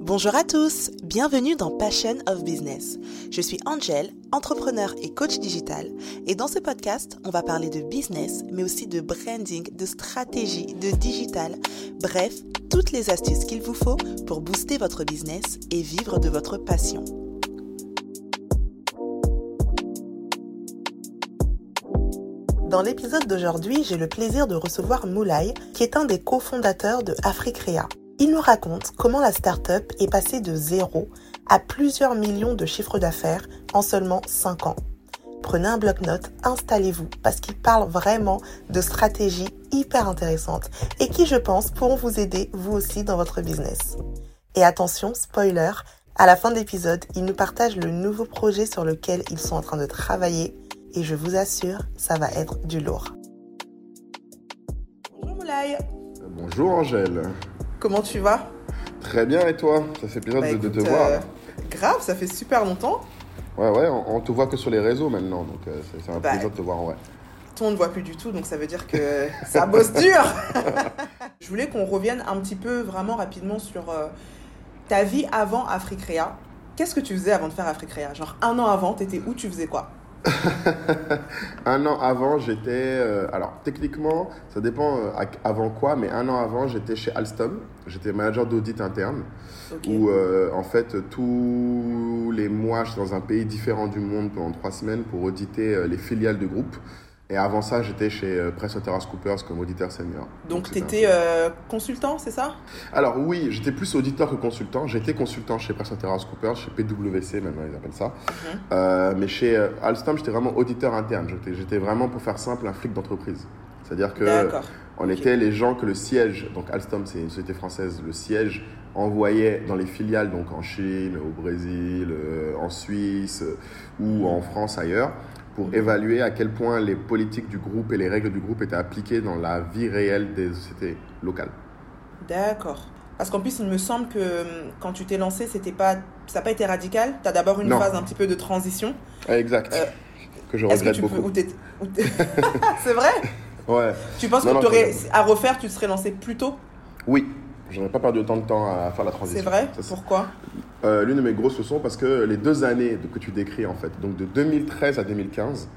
Bonjour à tous, bienvenue dans Passion of Business. Je suis Angel, entrepreneur et coach digital, et dans ce podcast, on va parler de business, mais aussi de branding, de stratégie, de digital, bref, toutes les astuces qu'il vous faut pour booster votre business et vivre de votre passion. Dans l'épisode d'aujourd'hui, j'ai le plaisir de recevoir Moulay, qui est un des cofondateurs de Africrea. Il nous raconte comment la startup est passée de zéro à plusieurs millions de chiffres d'affaires en seulement 5 ans. Prenez un bloc-notes, installez-vous, parce qu'il parle vraiment de stratégies hyper intéressantes et qui, je pense, pourront vous aider vous aussi dans votre business. Et attention, spoiler, à la fin de l'épisode, ils nous partagent le nouveau projet sur lequel ils sont en train de travailler et je vous assure, ça va être du lourd. Bonjour Moulay. Bonjour Angèle. Comment tu vas? Très bien et toi? Ça fait plaisir Bah, de, te voir. euh, Grave, ça fait super longtemps. Ouais, ouais, on, on te voit que sur les réseaux maintenant, donc euh, c'est un Bah, plaisir de te voir en vrai. Toi, on ne voit plus du tout, donc ça veut dire que ça bosse dur. Je voulais qu'on revienne un petit peu vraiment rapidement sur euh, ta vie avant Africrea. Qu'est-ce que tu faisais avant de faire Africrea? Genre un an avant, t'étais où Tu faisais quoi? Un an avant, j'étais. euh, alors, techniquement, ça dépend euh, avant quoi, mais un an avant, j'étais chez Alstom. J'étais manager d'audit interne, où euh, en fait, tous les mois, j'étais dans un pays différent du monde pendant trois semaines pour auditer les filiales du groupe. Et avant ça, j'étais chez euh, PricewaterhouseCoopers comme auditeur senior. Donc c'était un t'étais euh, consultant, c'est ça? Alors oui, j'étais plus auditeur que consultant. J'étais consultant chez PricewaterhouseCoopers, chez PwC maintenant ils appellent ça. Mhm. Euh, mais chez Alstom, j'étais vraiment auditeur interne. J'étais- vraiment, pour faire simple, un flic d'entreprise. C'est-à-dire que on était les gens que le siège, donc Alstom c'est une société française, le siège envoyait dans les filiales, donc en Chine, au Brésil, en Suisse ou en France ailleurs, pour évaluer à quel point les politiques du groupe et les règles du groupe étaient appliquées dans la vie réelle des sociétés locales. D'accord. Parce qu'en plus, il me semble que hum, quand tu t'es lancé, c'était pas, ça n'a pas été radical. Tu as d'abord une Non. phase un petit peu de transition. Exact. Euh, que je Est-ce que regrette tu beaucoup. c'est vrai Ouais. Tu penses Non, que non, tu aurais, à refaire, tu te serais lancé plus tôt? Oui. J'aurais pas perdu autant de temps à faire la transition. C'est vrai? Ça, c'est- Pourquoi? Euh, L'une de mes grosses leçons, parce que les deux années que tu décris, en fait, donc de 2013 à 2015,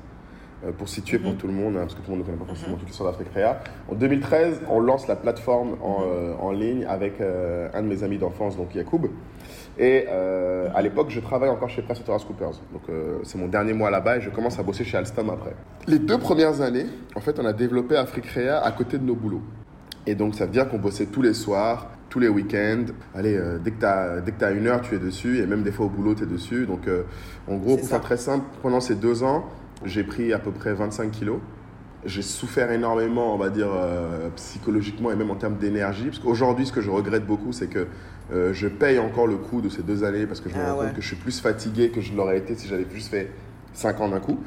euh, pour situer pour Mhm. tout le monde, hein, parce que tout le monde ne connaît pas forcément toute l'histoire d'Afrique-Réa, en 2013, on lance la plateforme en, euh, en ligne avec un de mes amis d'enfance, donc Yacoub. Et à l'époque, je travaille encore chez PricewaterhouseCoopers. Donc, euh, c'est mon dernier mois là-bas et je commence à bosser chez Alstom après. Les deux premières années, en fait, on a développé Africrea à côté de nos boulots. Et donc, ça veut dire qu'on bossait tous les soirs, tous les week-ends. Allez, euh, dès que tu as, une heure, tu es dessus. Et même des fois au boulot, tu es dessus. Donc, euh, en gros, C'est pour ça. faire très simple, pendant ces deux ans, j'ai pris à peu près 25 kilos. J'ai souffert énormément, on va dire, euh, psychologiquement et même en termes d'énergie. Parce qu'aujourd'hui, ce que je regrette beaucoup, c'est que je paye encore le coût de ces deux années parce que je me Ah rends ouais. compte que je suis plus fatigué que je l'aurais été si j'avais juste fait 5 ans d'un coup.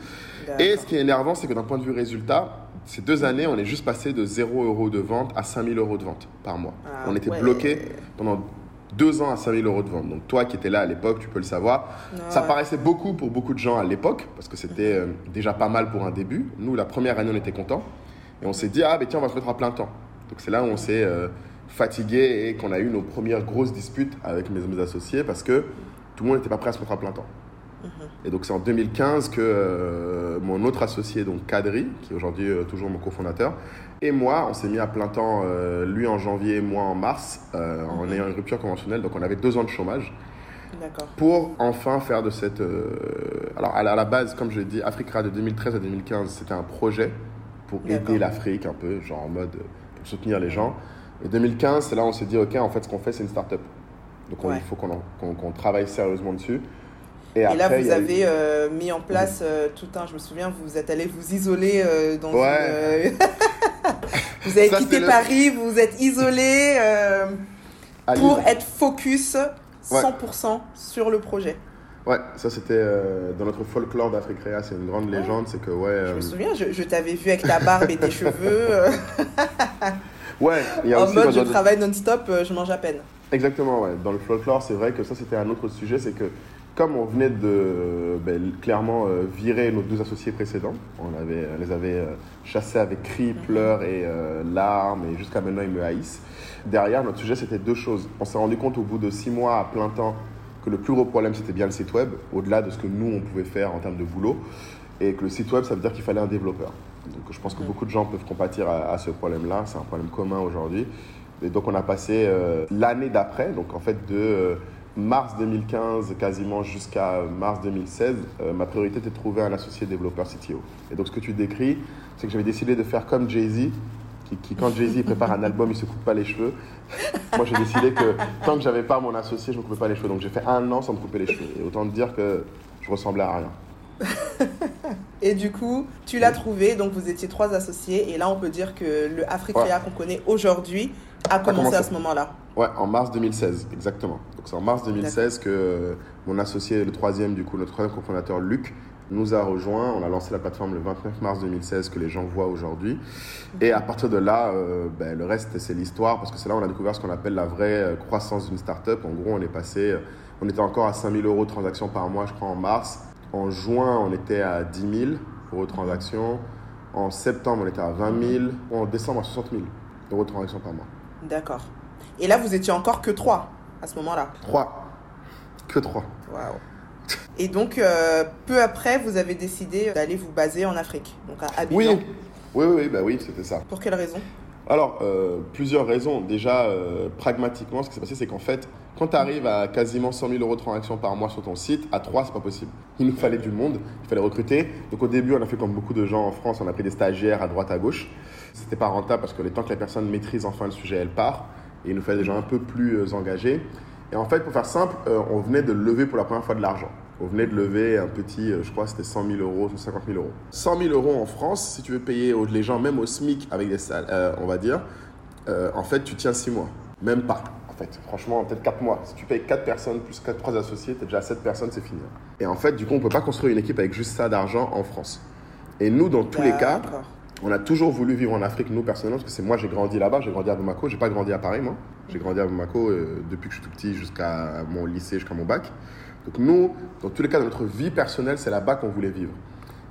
Et ce qui est énervant, c'est que d'un point de vue résultat, ces deux années, on est juste passé de 0 euros de vente à 5000 euros de vente par mois. Ah on était ouais. bloqué pendant deux ans à 5000 euros de vente. Donc toi qui étais là à l'époque, tu peux le savoir. Ça Ouais. paraissait beaucoup pour beaucoup de gens à l'époque, parce que c'était euh, déjà pas mal pour un début. Nous, la première année, on était contents. Et on s'est dit, ah, ben tiens, on va se mettre à plein temps. Donc c'est là où on s'est euh, fatigué et qu'on a eu nos premières grosses disputes avec mes, mes associés, parce que tout le monde n'était pas prêt à se mettre à plein temps. Et donc c'est en 2015 que euh, mon autre associé, donc Kadri, qui est aujourd'hui euh, toujours mon cofondateur, et moi, on s'est mis à plein temps, euh, lui en janvier, moi en mars, en Mhm. ayant une rupture conventionnelle. Donc on avait deux ans de chômage pour enfin faire de cette... Alors à la, à la base, comme je l'ai dit, Africa de 2013 à 2015, c'était un projet pour aider l'Afrique un peu, genre en mode pour soutenir les gens. Et 2015, c'est là où on s'est dit, ok, en fait, ce qu'on fait, c'est une start-up. Donc on- Ouais. il faut qu'on qu'on travaille sérieusement dessus. Et là, après, vous eu- avez euh, mis en place euh, tout un. Je me souviens, vous êtes allé vous isoler euh, dans Ouais. une. vous avez Ça, quitté le- Paris, vous vous êtes isolé pour être focus 100% sur le projet. Ouais, ça c'était euh, dans notre folklore d'Afrique-Réa, c'est une grande légende, c'est que ouais, Je me souviens, je, je t'avais vu avec ta barbe et tes cheveux euh, ouais, il y a en aussi mode je travaille non-stop, je mange à peine. exactement ouais, dans le folklore, c'est vrai que ça c'était un autre sujet, c'est que comme on venait de ben, clairement euh, virer nos deux associés précédents, on, avait, on les avait euh, chassés avec cris, pleurs et euh, larmes, et jusqu'à maintenant ils me haïssent. Derrière, notre sujet c'était deux choses. On s'est rendu compte au bout de six mois à plein temps que le plus gros problème c'était bien le site web, au-delà de ce que nous on pouvait faire en termes de boulot, et que le site web ça veut dire qu'il fallait un développeur. Donc je pense que beaucoup de gens peuvent compatir à, à ce problème-là, c'est un problème commun aujourd'hui. Et donc on a passé euh, l'année d'après, donc en fait de euh, mars 2015 quasiment jusqu'à mars 2016, euh, ma priorité était de trouver un associé développeur CTO. Et donc ce que tu décris, c'est que j'avais décidé de faire comme Jay-Z, qui, qui, quand Jay-Z prépare un album, il se coupe pas les cheveux. Moi j'ai décidé que tant que j'avais pas mon associé, je me coupais pas les cheveux. Donc j'ai fait un an sans me couper les cheveux. Et autant te dire que je ressemblais à rien. Et du coup, tu l'as trouvé, donc vous étiez trois associés, et là on peut dire que le Africrea qu'on connaît aujourd'hui a commencé à ce moment-là. Ouais, en mars 2016, exactement. Donc c'est en mars 2016 que euh, mon associé, le troisième du coup, notre troisième cofondateur Luc, nous a rejoint. On a lancé la plateforme le 29 mars 2016 que les gens voient aujourd'hui. Et à partir de là, euh, ben, le reste c'est l'histoire parce que c'est là où on a découvert ce qu'on appelle la vraie euh, croissance d'une startup. En gros, on est passé, on était encore à 5000 euros de transactions par mois, je crois, en mars. En juin, on était à 10 000 euros de transactions. En septembre, on était à 20 000. En décembre, à 60 000 euros de transactions par mois. D'accord. Et là, vous étiez encore que trois à ce moment-là. 3. Que 3. Waouh. Et donc, euh, peu après, vous avez décidé d'aller vous baser en Afrique, donc à Abidjan. Oui, oui, oui, bah oui, c'était ça. Pour quelle raison? Alors, euh, plusieurs raisons. Déjà, euh, pragmatiquement, ce qui s'est passé, c'est qu'en fait, quand tu arrives à quasiment 100 000 euros de transaction par mois sur ton site, à 3, c'est pas possible. Il nous fallait du monde, il fallait recruter. Donc au début, on a fait comme beaucoup de gens en France, on a pris des stagiaires à droite, à gauche. C'était pas rentable parce que le temps que la personne maîtrise enfin le sujet, elle part. Et il nous fallait des gens un peu plus euh, engagés. Et en fait, pour faire simple, euh, on venait de lever pour la première fois de l'argent. On venait de lever un petit, euh, je crois, c'était 100 000 euros, 50 000 euros. 100 000 euros en France, si tu veux payer les gens, même au SMIC avec des salles, on va dire, en fait, tu tiens 6 mois. Même pas. En fait, franchement, peut-être 4 mois. Si tu payes 4 personnes plus 4, 3 associés, tu déjà à 7 personnes, c'est fini. Et en fait, du coup, on ne peut pas construire une équipe avec juste ça d'argent en France. Et nous, dans tous les cas. On a toujours voulu vivre en Afrique, nous personnellement, parce que c'est moi, j'ai grandi là-bas, j'ai grandi à Bamako, j'ai pas grandi à Paris, moi. J'ai grandi à Bamako euh, depuis que je suis tout petit jusqu'à mon lycée, jusqu'à mon bac. Donc nous, dans tous les cas de notre vie personnelle, c'est là-bas qu'on voulait vivre.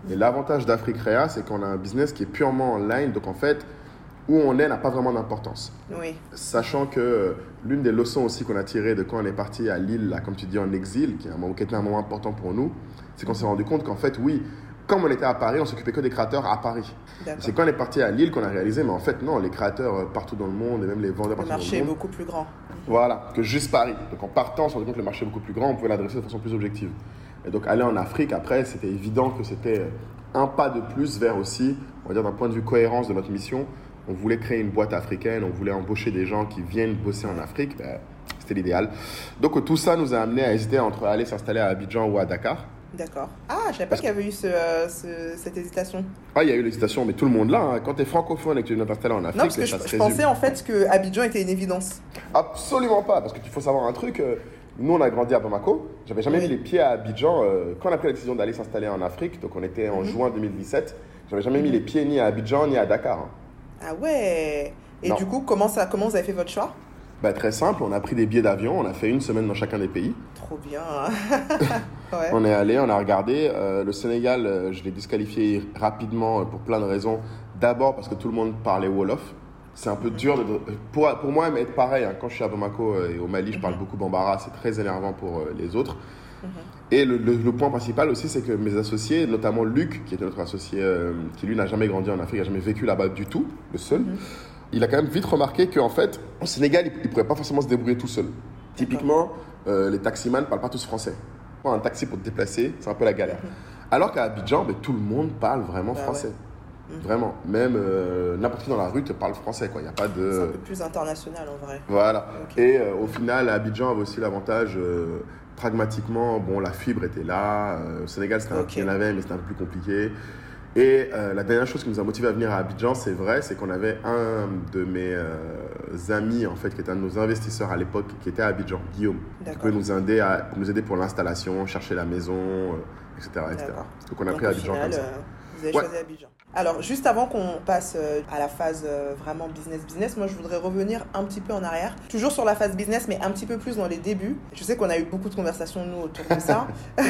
Et l'avantage d'Afrique-Réa, c'est qu'on a un business qui est purement online, donc en fait, où on est n'a pas vraiment d'importance. Oui. Sachant que euh, l'une des leçons aussi qu'on a tirées de quand on est parti à Lille, là, comme tu dis, en exil, qui, est un moment, qui était un moment important pour nous, c'est qu'on s'est rendu compte qu'en fait, oui, comme on était à Paris, on s'occupait que des créateurs à Paris. C'est quand on est parti à Lille qu'on a réalisé, mais en fait, non, les créateurs euh, partout dans le monde et même les vendeurs Le partout dans marché est le monde. beaucoup plus grand. Voilà, que juste Paris. Donc en partant, on s'est rendu compte que le marché est beaucoup plus grand, on pouvait l'adresser de façon plus objective. Et donc aller en Afrique, après, c'était évident que c'était euh, un pas de plus vers aussi, on va dire d'un point de vue cohérence de notre mission, on voulait créer une boîte africaine, on voulait embaucher des gens qui viennent bosser en Afrique, ben, c'était l'idéal. Donc tout ça nous a amené à hésiter entre aller s'installer à Abidjan ou à Dakar. D'accord. Ah, je savais pas qu'il y avait eu ce, euh, ce- cette hésitation. Ah, il y a eu l'hésitation, mais tout le monde là, hein. quand tu es francophone et que tu viens t'installer en Afrique, Non, parce que ça je, se je résume. pensais en fait que Abidjan était une évidence. Absolument pas, parce qu'il faut savoir un truc. euh, Nous, on a grandi à Bamako. J'avais jamais Oui. mis les pieds à Abidjan. euh, Quand on a pris la décision d'aller s'installer en Afrique, donc on était en Mhm. juin 2017, j'avais jamais mis les pieds ni à Abidjan ni à Dakar. hein. Ah ouais. Et Non. du coup, comment, ça, comment vous avez fait votre choix? Bah, très simple, on a pris des billets d'avion, on a fait une semaine dans chacun des pays. Trop bien. ouais. On est allé, on a regardé. euh, le Sénégal, euh, je l'ai disqualifié rapidement euh, pour plein de raisons. D'abord parce que tout le monde parlait Wolof. C'est un peu dur de, pour, pour moi, mais être pareil. hein, quand je suis à Bamako et au Mali, je parle Mhm. beaucoup Bambara. C'est très énervant pour les autres. Mhm. Et le, le- le point principal aussi, c'est que mes associés, notamment Luc, qui était notre associé, euh, qui lui n'a jamais grandi en Afrique, n'a jamais vécu là-bas du tout, le seul, Mhm. Il a quand même vite remarqué qu'en fait, au Sénégal, il ne pourrait pas forcément se débrouiller tout seul. Typiquement, euh, les taximans ne parlent pas tous français. Un taxi pour te déplacer, c'est un peu la galère. Alors qu'à Abidjan, ben, tout le monde parle vraiment Bah français. ouais. Mhm. Vraiment. Même euh, n'importe qui dans la rue te parle français. quoi. Il n'y a pas C'est un de... peu plus international en vrai. Voilà. Et euh, au final, Abidjan avait aussi l'avantage, euh, pragmatiquement, bon, la fibre était là. au Sénégal, c'était un- Ok. il y en avait, mais c'était un peu plus compliqué. Et euh, la dernière chose qui nous a motivé à venir à Abidjan, c'est vrai, c'est qu'on avait un de mes euh, amis, en fait, qui était un de nos investisseurs à l'époque, qui était à Abidjan, Guillaume, qui pouvait nous aider, à, nous aider pour l'installation, chercher la maison, euh, etc. etc. Donc on a Donc, pris Abidjan final, comme ça. euh, vous Vous avez choisi Abidjan. Alors, juste avant qu'on passe euh, à la phase euh, vraiment business-business, moi je voudrais revenir un petit peu en arrière. Toujours sur la phase business, mais un petit peu plus dans les débuts. Je sais qu'on a eu beaucoup de conversations, nous, autour de ça.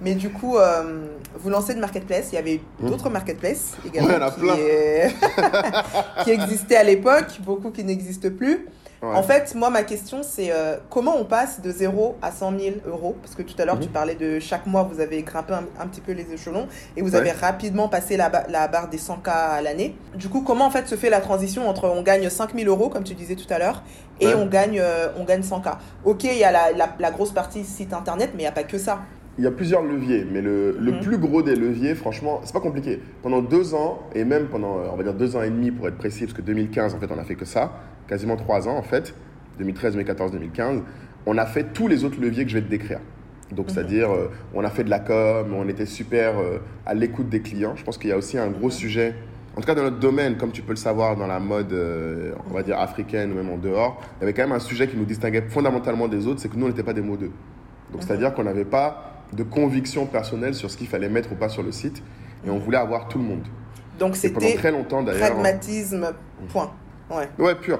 mais du coup, euh, vous lancez de marketplace. Il y avait mmh. d'autres marketplaces également qui, qui existaient à l'époque, beaucoup qui n'existent plus. En fait, moi, ma question, c'est euh, comment on passe de 0 à 100 000 euros? Parce que tout à l'heure, tu mhm. parlais de chaque mois, vous avez grimpé un, petit peu les échelons et vous avez rapidement passé la, la barre des 100K à l'année. Du coup, comment en fait se fait la transition entre on gagne 5 000 euros, comme tu disais tout à l'heure, et on, gagne, euh, on gagne 100K Ok, il y a la, la, grosse partie site internet, mais il n'y a pas que ça. Il y a plusieurs leviers, mais le, le mhm. plus gros des leviers, franchement, c'est pas compliqué. Pendant deux ans, et même pendant, on va dire deux ans et demi pour être précis, parce que 2015, en fait, on a fait que ça, quasiment trois ans en fait, 2013, 2014, 2015, on a fait tous les autres leviers que je vais te décrire. Donc, mhm. c'est-à-dire, euh, on a fait de la com, on était super euh, à l'écoute des clients. Je pense qu'il y a aussi un gros sujet, en tout cas dans notre domaine, comme tu peux le savoir dans la mode, euh, on va dire africaine ou même en dehors, il y avait quand même un sujet qui nous distinguait fondamentalement des autres, c'est que nous, on n'était pas des modeux. Donc, mhm. c'est-à-dire qu'on n'avait pas de conviction personnelle sur ce qu'il fallait mettre ou pas sur le site, et on voulait avoir tout le monde. Donc, c'était très longtemps d'ailleurs. Pragmatisme, point. Ouais. ouais, pur.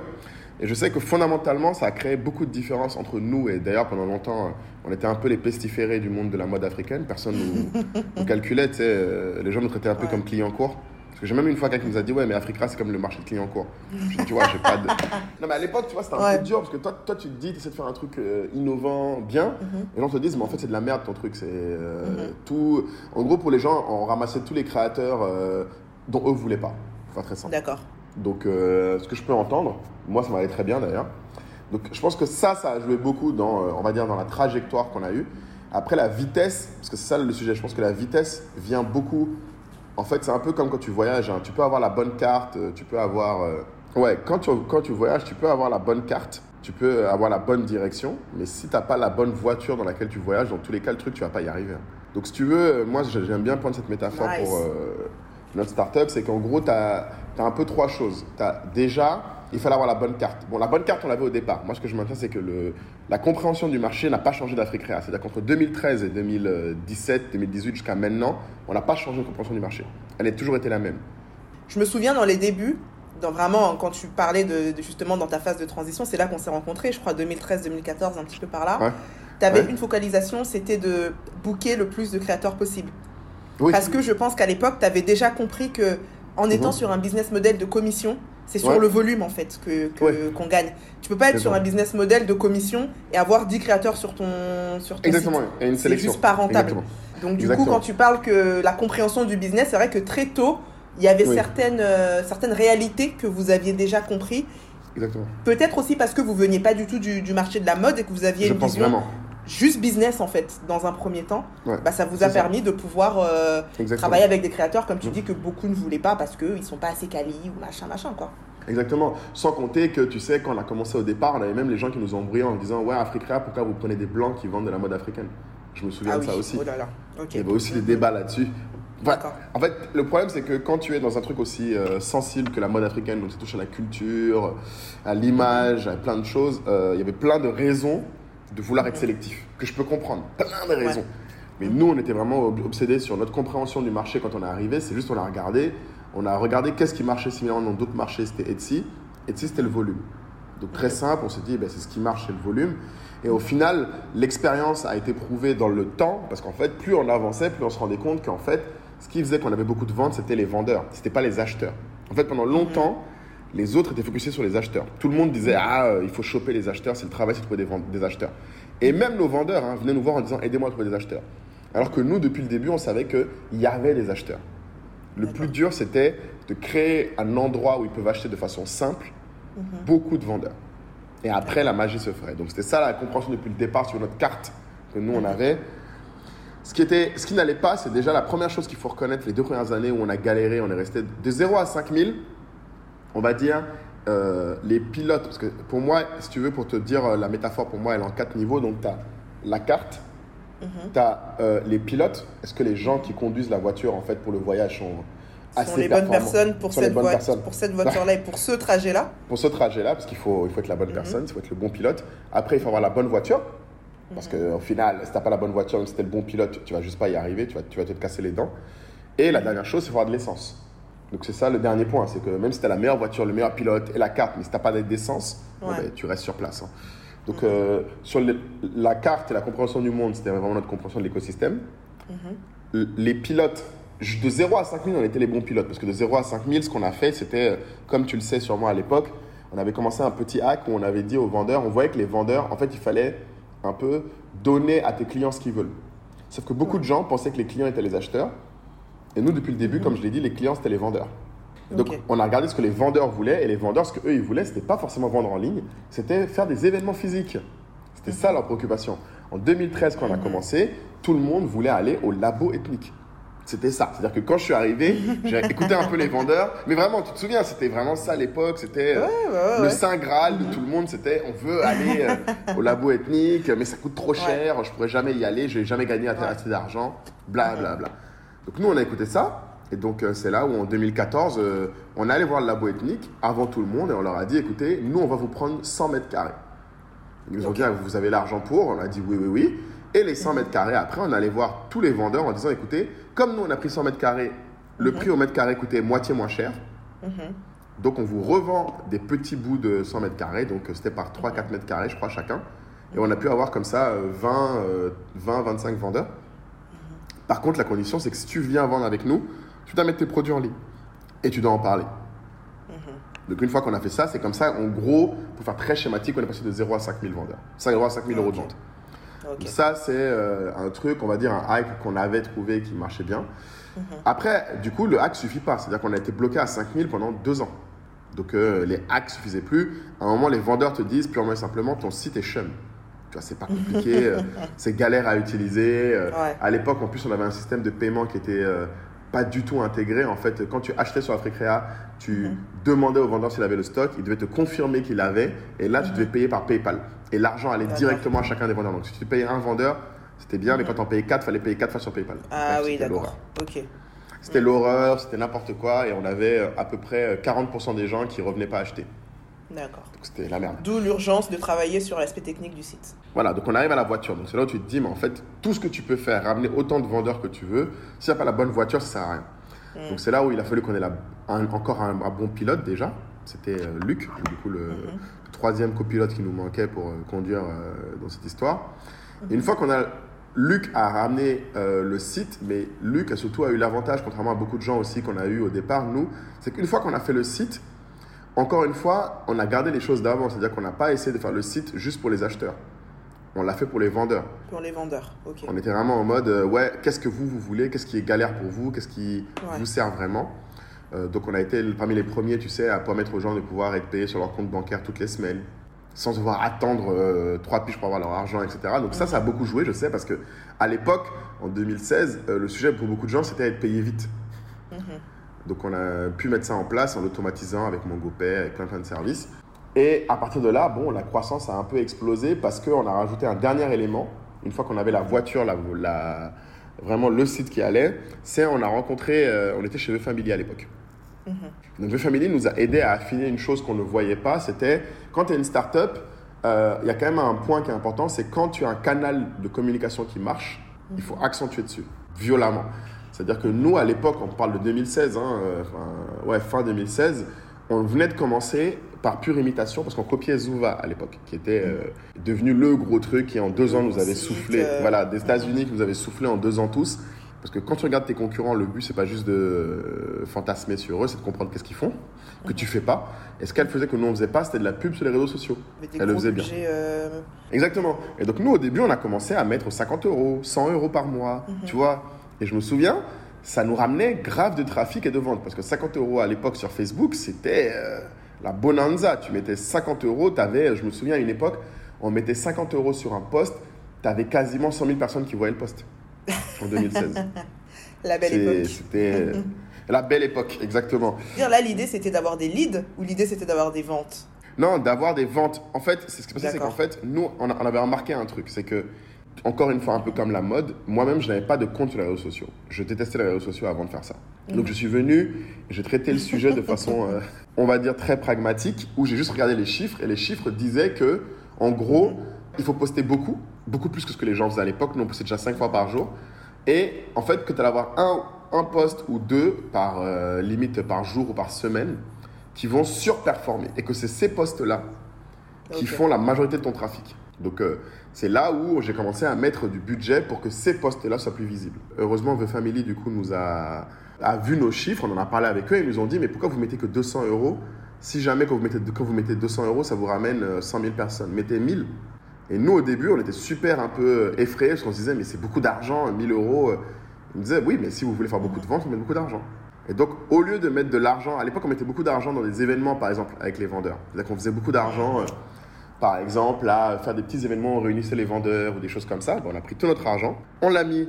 Et je sais que fondamentalement, ça a créé beaucoup de différences entre nous. Et d'ailleurs, pendant longtemps, on était un peu les pestiférés du monde de la mode africaine. Personne nous, nous calculait. Tu sais, euh, les gens nous traitaient un peu comme clients courts. Parce que j'ai même une fois quelqu'un qui nous a dit Ouais, mais Africa, c'est comme le marché de clients courts. Je Tu vois, j'ai pas de. Non, mais à l'époque, tu vois, c'était un peu dur. Parce que toi, toi tu te dis, tu essaies de faire un truc euh, innovant, bien. Et les gens te disent Mais en fait, c'est de la merde ton truc. C'est euh, mhm. tout. En gros, pour les gens, on ramassait tous les créateurs dont eux voulaient pas. Enfin, très simple. D'accord. Donc, euh, ce que je peux entendre, moi, ça m'allait très bien d'ailleurs. Donc, je pense que ça, ça a joué beaucoup dans, euh, on va dire, dans la trajectoire qu'on a eue. Après, la vitesse, parce que c'est ça le sujet, je pense que la vitesse vient beaucoup. En fait, c'est un peu comme quand tu voyages. Hein. Tu peux avoir la bonne carte, euh, tu peux avoir. Ouais, quand tu, quand tu voyages, tu peux avoir la bonne carte, tu peux avoir la bonne direction, mais si tu n'as pas la bonne voiture dans laquelle tu voyages, dans tous les cas, le truc, tu vas pas y arriver. Hein. Donc, si tu veux, moi, j'aime bien prendre cette métaphore pour notre startup, c'est qu'en gros, tu as, un peu trois choses. As, déjà, il fallait avoir la bonne carte. Bon, la bonne carte, on l'avait au départ. Moi, ce que je maintiens, c'est que le, la compréhension du marché n'a pas changé d'Afrique Réa. C'est-à-dire qu'entre 2013 et 2017, 2018 jusqu'à maintenant, on n'a pas changé de compréhension du marché. Elle a toujours été la même. Je me souviens dans les débuts, dans vraiment, quand tu parlais de, justement dans ta phase de transition, c'est là qu'on s'est rencontrés, je crois 2013-2014, un petit peu par là. Tu avais une focalisation, c'était de booker le plus de créateurs possible. Parce que je pense qu'à l'époque, tu avais déjà compris que en étant mhm. sur un business model de commission, c'est sur le volume en fait que qu'on gagne. Tu peux pas être sur un business model de commission et avoir 10 créateurs sur ton sur ton Exactement, et une sélection. C'est juste pas rentable. Donc du coup, quand tu parles que la compréhension du business, c'est vrai que très tôt, il y avait certaines euh, certaines réalités que vous aviez déjà compris. Exactement. Peut-être aussi parce que vous veniez pas du tout du, du, marché de la mode et que vous aviez je une pense vision vraiment juste business en fait dans un premier temps, bah, ça vous a permis de pouvoir euh, travailler avec des créateurs comme tu mm. dis que beaucoup ne voulaient pas parce qu'ils sont pas assez quali ou machin machin quoi. Exactement. Sans compter que tu sais quand on a commencé au départ, on avait même les gens qui nous ont brillé en disant ouais Africa pourquoi vous prenez des blancs qui vendent de la mode africaine? Je me souviens ah de ça aussi. Oh là là. Il y avait aussi des débats là-dessus. en fait, le problème, c'est que quand tu es dans un truc aussi euh, sensible que la mode africaine, donc ça touche à la culture, à l'image, à plein de choses, euh, il y avait plein de raisons de vouloir être sélectif, que je peux comprendre, plein de raisons. Mais nous, on était vraiment obsédés sur notre compréhension du marché quand on est arrivé. C'est juste, on a regardé, on a regardé qu'est-ce qui marchait similairement dans d'autres marchés, c'était Etsy. Etsy, c'était le volume. Donc très simple, on s'est dit, ben, c'est ce qui marche, c'est le volume. Et au final, l'expérience a été prouvée dans le temps, parce qu'en fait, plus on avançait, plus on se rendait compte qu'en fait, ce qui faisait qu'on avait beaucoup de ventes, c'était les vendeurs, c'était pas les acheteurs. En fait, pendant longtemps, les autres étaient focusés sur les acheteurs. Tout le monde disait Ah, euh, il faut choper les acheteurs, c'est le travail, c'est de trouver des, des, acheteurs. Et même nos vendeurs hein, venaient nous voir en disant Aidez-moi à trouver des acheteurs. Alors que nous, depuis le début, on savait qu'il y avait des acheteurs. Le plus dur, c'était de créer un endroit où ils peuvent acheter de façon simple mhm. beaucoup de vendeurs. Et après, la magie se ferait. Donc, c'était ça la compréhension depuis le départ sur notre carte que nous, on mhm. avait. Ce qui, était, ce qui n'allait pas, c'est déjà la première chose qu'il faut reconnaître les deux premières années où on a galéré, on est resté de 0 à 5000 on va dire, euh, les pilotes, parce que pour moi, si tu veux, pour te dire euh, la métaphore, pour moi, elle est en quatre niveaux. Donc, tu as la carte, mhm. tu as euh, les pilotes. Est-ce que les gens qui conduisent la voiture, en fait, pour le voyage sont assez sont les bonnes personnes pour cette, pour cette voiture-là et pour ce trajet-là Pour ce trajet-là, parce qu'il faut, il faut être la bonne mhm. personne, il faut être le bon pilote. Après, il faut avoir la bonne voiture. Parce mhm. qu'au final, si tu n'as pas la bonne voiture, même si tu es le bon pilote, tu vas juste pas y arriver, tu vas, tu vas te casser les dents. Et la dernière chose, c'est avoir de l'essence. Donc c'est ça le dernier point, c'est que même si tu as la meilleure voiture, le meilleur pilote et la carte, mais si tu n'as pas d'essence, Ouais. ben, tu restes sur place. hein. Donc euh, sur le- la carte et la compréhension du monde, c'était vraiment notre compréhension de l'écosystème. L- Les pilotes, de 0 à 5000, on était les bons pilotes. Parce que de 0 à 5000, ce qu'on a fait, c'était, euh, comme tu le sais sûrement à l'époque, on avait commencé un petit hack où on avait dit aux vendeurs, on voyait que les vendeurs, en fait, il fallait un peu donner à tes clients ce qu'ils veulent. Sauf que beaucoup de gens pensaient que les clients étaient les acheteurs. Et nous, depuis le début, comme je l'ai dit, les clients, c'était les vendeurs. Donc, on a regardé ce que les vendeurs voulaient. Et les vendeurs, ce qu'eux, ils voulaient, c'était pas forcément vendre en ligne, c'était faire des événements physiques. C'était ça leur préoccupation. En 2013, quand on a commencé, tout le monde voulait aller au labo ethnique. C'était ça. C'est-à-dire que quand je suis arrivé, j'ai écouté un peu les vendeurs. Mais vraiment, tu te souviens, c'était vraiment ça à l'époque. C'était euh, Ouais, ouais, ouais, le saint graal de tout le monde. C'était on veut aller euh, au labo ethnique, mais ça coûte trop cher. Je pourrais jamais y aller. Je vais jamais Ouais. assez d'argent. Bla bla bla. Donc nous, on a écouté ça. Et donc euh, c'est là où en 2014, euh, on est allé voir le labo ethnique avant tout le monde et on leur a dit écoutez, nous, on va vous prendre 100 mètres carrés. Ils nous ont dit, Ah, vous avez l'argent pour? On a dit oui, oui, oui. Et les 100 mètres carrés, après, on allait voir tous les vendeurs en disant, écoutez, comme nous, on a pris 100 mètres carrés, le prix au mètre carré coûtait moitié moins cher. Mhm. Donc, on vous revend des petits bouts de 100 mètres carrés. Donc, euh, c'était par 3-4 mètres carrés, je crois, chacun. Et on a pu avoir comme ça euh, 20, euh, 20 25 vendeurs. Par contre, la condition, c'est que si tu viens vendre avec nous, tu dois mettre tes produits en ligne. Et tu dois en parler. Donc, une fois qu'on a fait ça, c'est comme ça, en gros, pour faire très schématique, on est passé de 0 à 5000 vendeurs. 0 à 5000 euros de vente. Ok. Ça, c'est euh, un truc, on va dire, un hack qu'on avait trouvé qui marchait bien. Après, du coup, le hack suffit pas. C'est-à-dire qu'on a été bloqué à 5000 pendant deux ans. Donc, euh, les hacks suffisaient plus. À un moment, les vendeurs te disent purement et simplement ton site est chum. Tu vois, c'est pas compliqué, euh, c'est galère à utiliser. euh, Ouais. À l'époque, en plus, on avait un système de paiement qui était euh, pas du tout intégré. En fait, quand tu achetais sur Africrea, tu demandais au vendeur s'il avait le stock, il devait te confirmer qu'il avait, et là, tu devais payer par PayPal. Et l'argent allait directement à chacun des vendeurs. Donc, si tu payais un vendeur, c'était bien, mais quand on payais 4, il fallait payer 4 fois sur PayPal. Ah Bref, oui, d'accord. Ok. C'était l'horreur, c'était n'importe quoi, et on avait à peu près euh, 40% des gens qui revenaient pas acheter. D'accord. Donc, c'était la merde. D'où l'urgence de travailler sur l'aspect technique du site. Voilà, donc on arrive à la voiture. Donc c'est là où tu te dis, mais en fait, tout ce que tu peux faire, ramener autant de vendeurs que tu veux, s'il n'y a pas la bonne voiture, ça sert à rien. Donc c'est là où il a fallu qu'on ait la- un- encore un, un bon pilote déjà. C'était euh, Luc, du coup le, le troisième copilote qui nous manquait pour euh, conduire euh, dans cette histoire. Et une fois qu'on a Luc a ramené euh, le site, mais Luc a surtout a eu l'avantage, contrairement à beaucoup de gens aussi qu'on a eu au départ, nous, c'est qu'une fois qu'on a fait le site, encore une fois, on a gardé les choses d'avant, c'est-à-dire qu'on n'a pas essayé de faire le site juste pour les acheteurs. On l'a fait pour les vendeurs. Pour les vendeurs. Ok. On était vraiment en mode, euh, ouais, qu'est-ce que vous, vous voulez Qu'est-ce qui est galère pour vous Qu'est-ce qui Ouais. vous sert vraiment Euh, Donc, on a été parmi les premiers, tu sais, à permettre aux gens de pouvoir être payés sur leur compte bancaire toutes les semaines, sans devoir attendre euh, trois piges pour avoir leur argent, etc. Donc, ça, ça a beaucoup joué, je sais, parce que à l'époque, en 2016, euh, le sujet pour beaucoup de gens, c'était être payé vite. Donc, on a pu mettre ça en place en l'automatisant avec MongoPay, avec plein, plein de services. Et à partir de là, bon, la croissance a un peu explosé parce qu'on a rajouté un dernier élément. Une fois qu'on avait la voiture, la, la- vraiment le site qui allait, c'est on a rencontré, euh, on était chez The Family à l'époque. Donc The Family nous a aidé à affiner une chose qu'on ne voyait pas, c'était quand tu es une startup, euh, il y a quand même un point qui est important, c'est quand tu as un canal de communication qui marche, il faut accentuer dessus, violemment. C'est-à-dire que nous, à l'époque, on parle de 2016, hein, euh, enfin, ouais, fin 2016, on venait de commencer par pure imitation parce qu'on copiait Zuva à l'époque, qui était euh, devenu le gros truc qui en deux ans nous avait soufflé, euh, voilà, des États-Unis qui nous avait soufflé en deux ans tous. Parce que quand tu regardes tes concurrents, le but c'est pas juste de euh, fantasmer sur eux, c'est de comprendre qu'est-ce qu'ils font, que tu fais pas. Et ce qu'elle faisait que nous on faisait pas, c'était de la pub sur les réseaux sociaux. Elle le faisait bien. euh, Exactement. Et donc nous, au début, on a commencé à mettre 50 euros, 100 euros par mois, tu vois. Et je me souviens, ça nous ramenait grave de trafic et de ventes. Parce que 50 euros à l'époque sur Facebook, c'était euh, la bonanza. Tu mettais 50 euros, avais, je me souviens, à une époque, on mettait 50 euros sur un post, tu avais quasiment 100 000 personnes qui voyaient le post. En 2016. La belle époque. C'était euh, la belle époque, exactement. Là, l'idée, c'était d'avoir des leads ou l'idée, c'était d'avoir des ventes? Non, d'avoir des ventes. En fait, c'est ce qui s'est passé, c'est qu'en fait, nous, on avait remarqué un truc, c'est que, encore une fois, un peu comme la mode, moi-même, je n'avais pas de compte sur les réseaux sociaux. Je détestais les réseaux sociaux avant de faire ça. Donc, je suis venu, j'ai traité le sujet de façon, euh, on va dire, très pragmatique, où j'ai juste regardé les chiffres, et les chiffres disaient que, en gros, il faut poster beaucoup, beaucoup plus que ce que les gens faisaient à l'époque. Nous, on postait déjà 5 fois par jour. Et en fait, que tu allais avoir un un poste ou deux par euh, limite par jour ou par semaine qui vont surperformer et que c'est ces postes-là qui font la majorité de ton trafic. Donc euh, c'est là où j'ai commencé à mettre du budget pour que ces postes-là soient plus visibles. Heureusement, The Family du coup nous a, a vu nos chiffres, on en a parlé avec eux, ils nous ont dit mais pourquoi vous mettez que 200 euros si jamais quand vous mettez, quand vous mettez 200 euros ça vous ramène euh, 100 000 personnes, mettez 1000. Et nous au début on était super un peu effrayés parce qu'on se disait mais c'est beaucoup d'argent, 1000 euros. Ils me disaient oui mais si vous voulez faire beaucoup de ventes, on met beaucoup d'argent. Et donc, au lieu de mettre de l'argent, à l'époque, on mettait beaucoup d'argent dans des événements, par exemple, avec les vendeurs. C'est-à-dire qu'on faisait beaucoup d'argent, euh, par exemple, à faire des petits événements, on réunissait les vendeurs ou des choses comme ça. Bon, on a pris tout notre argent, on l'a mis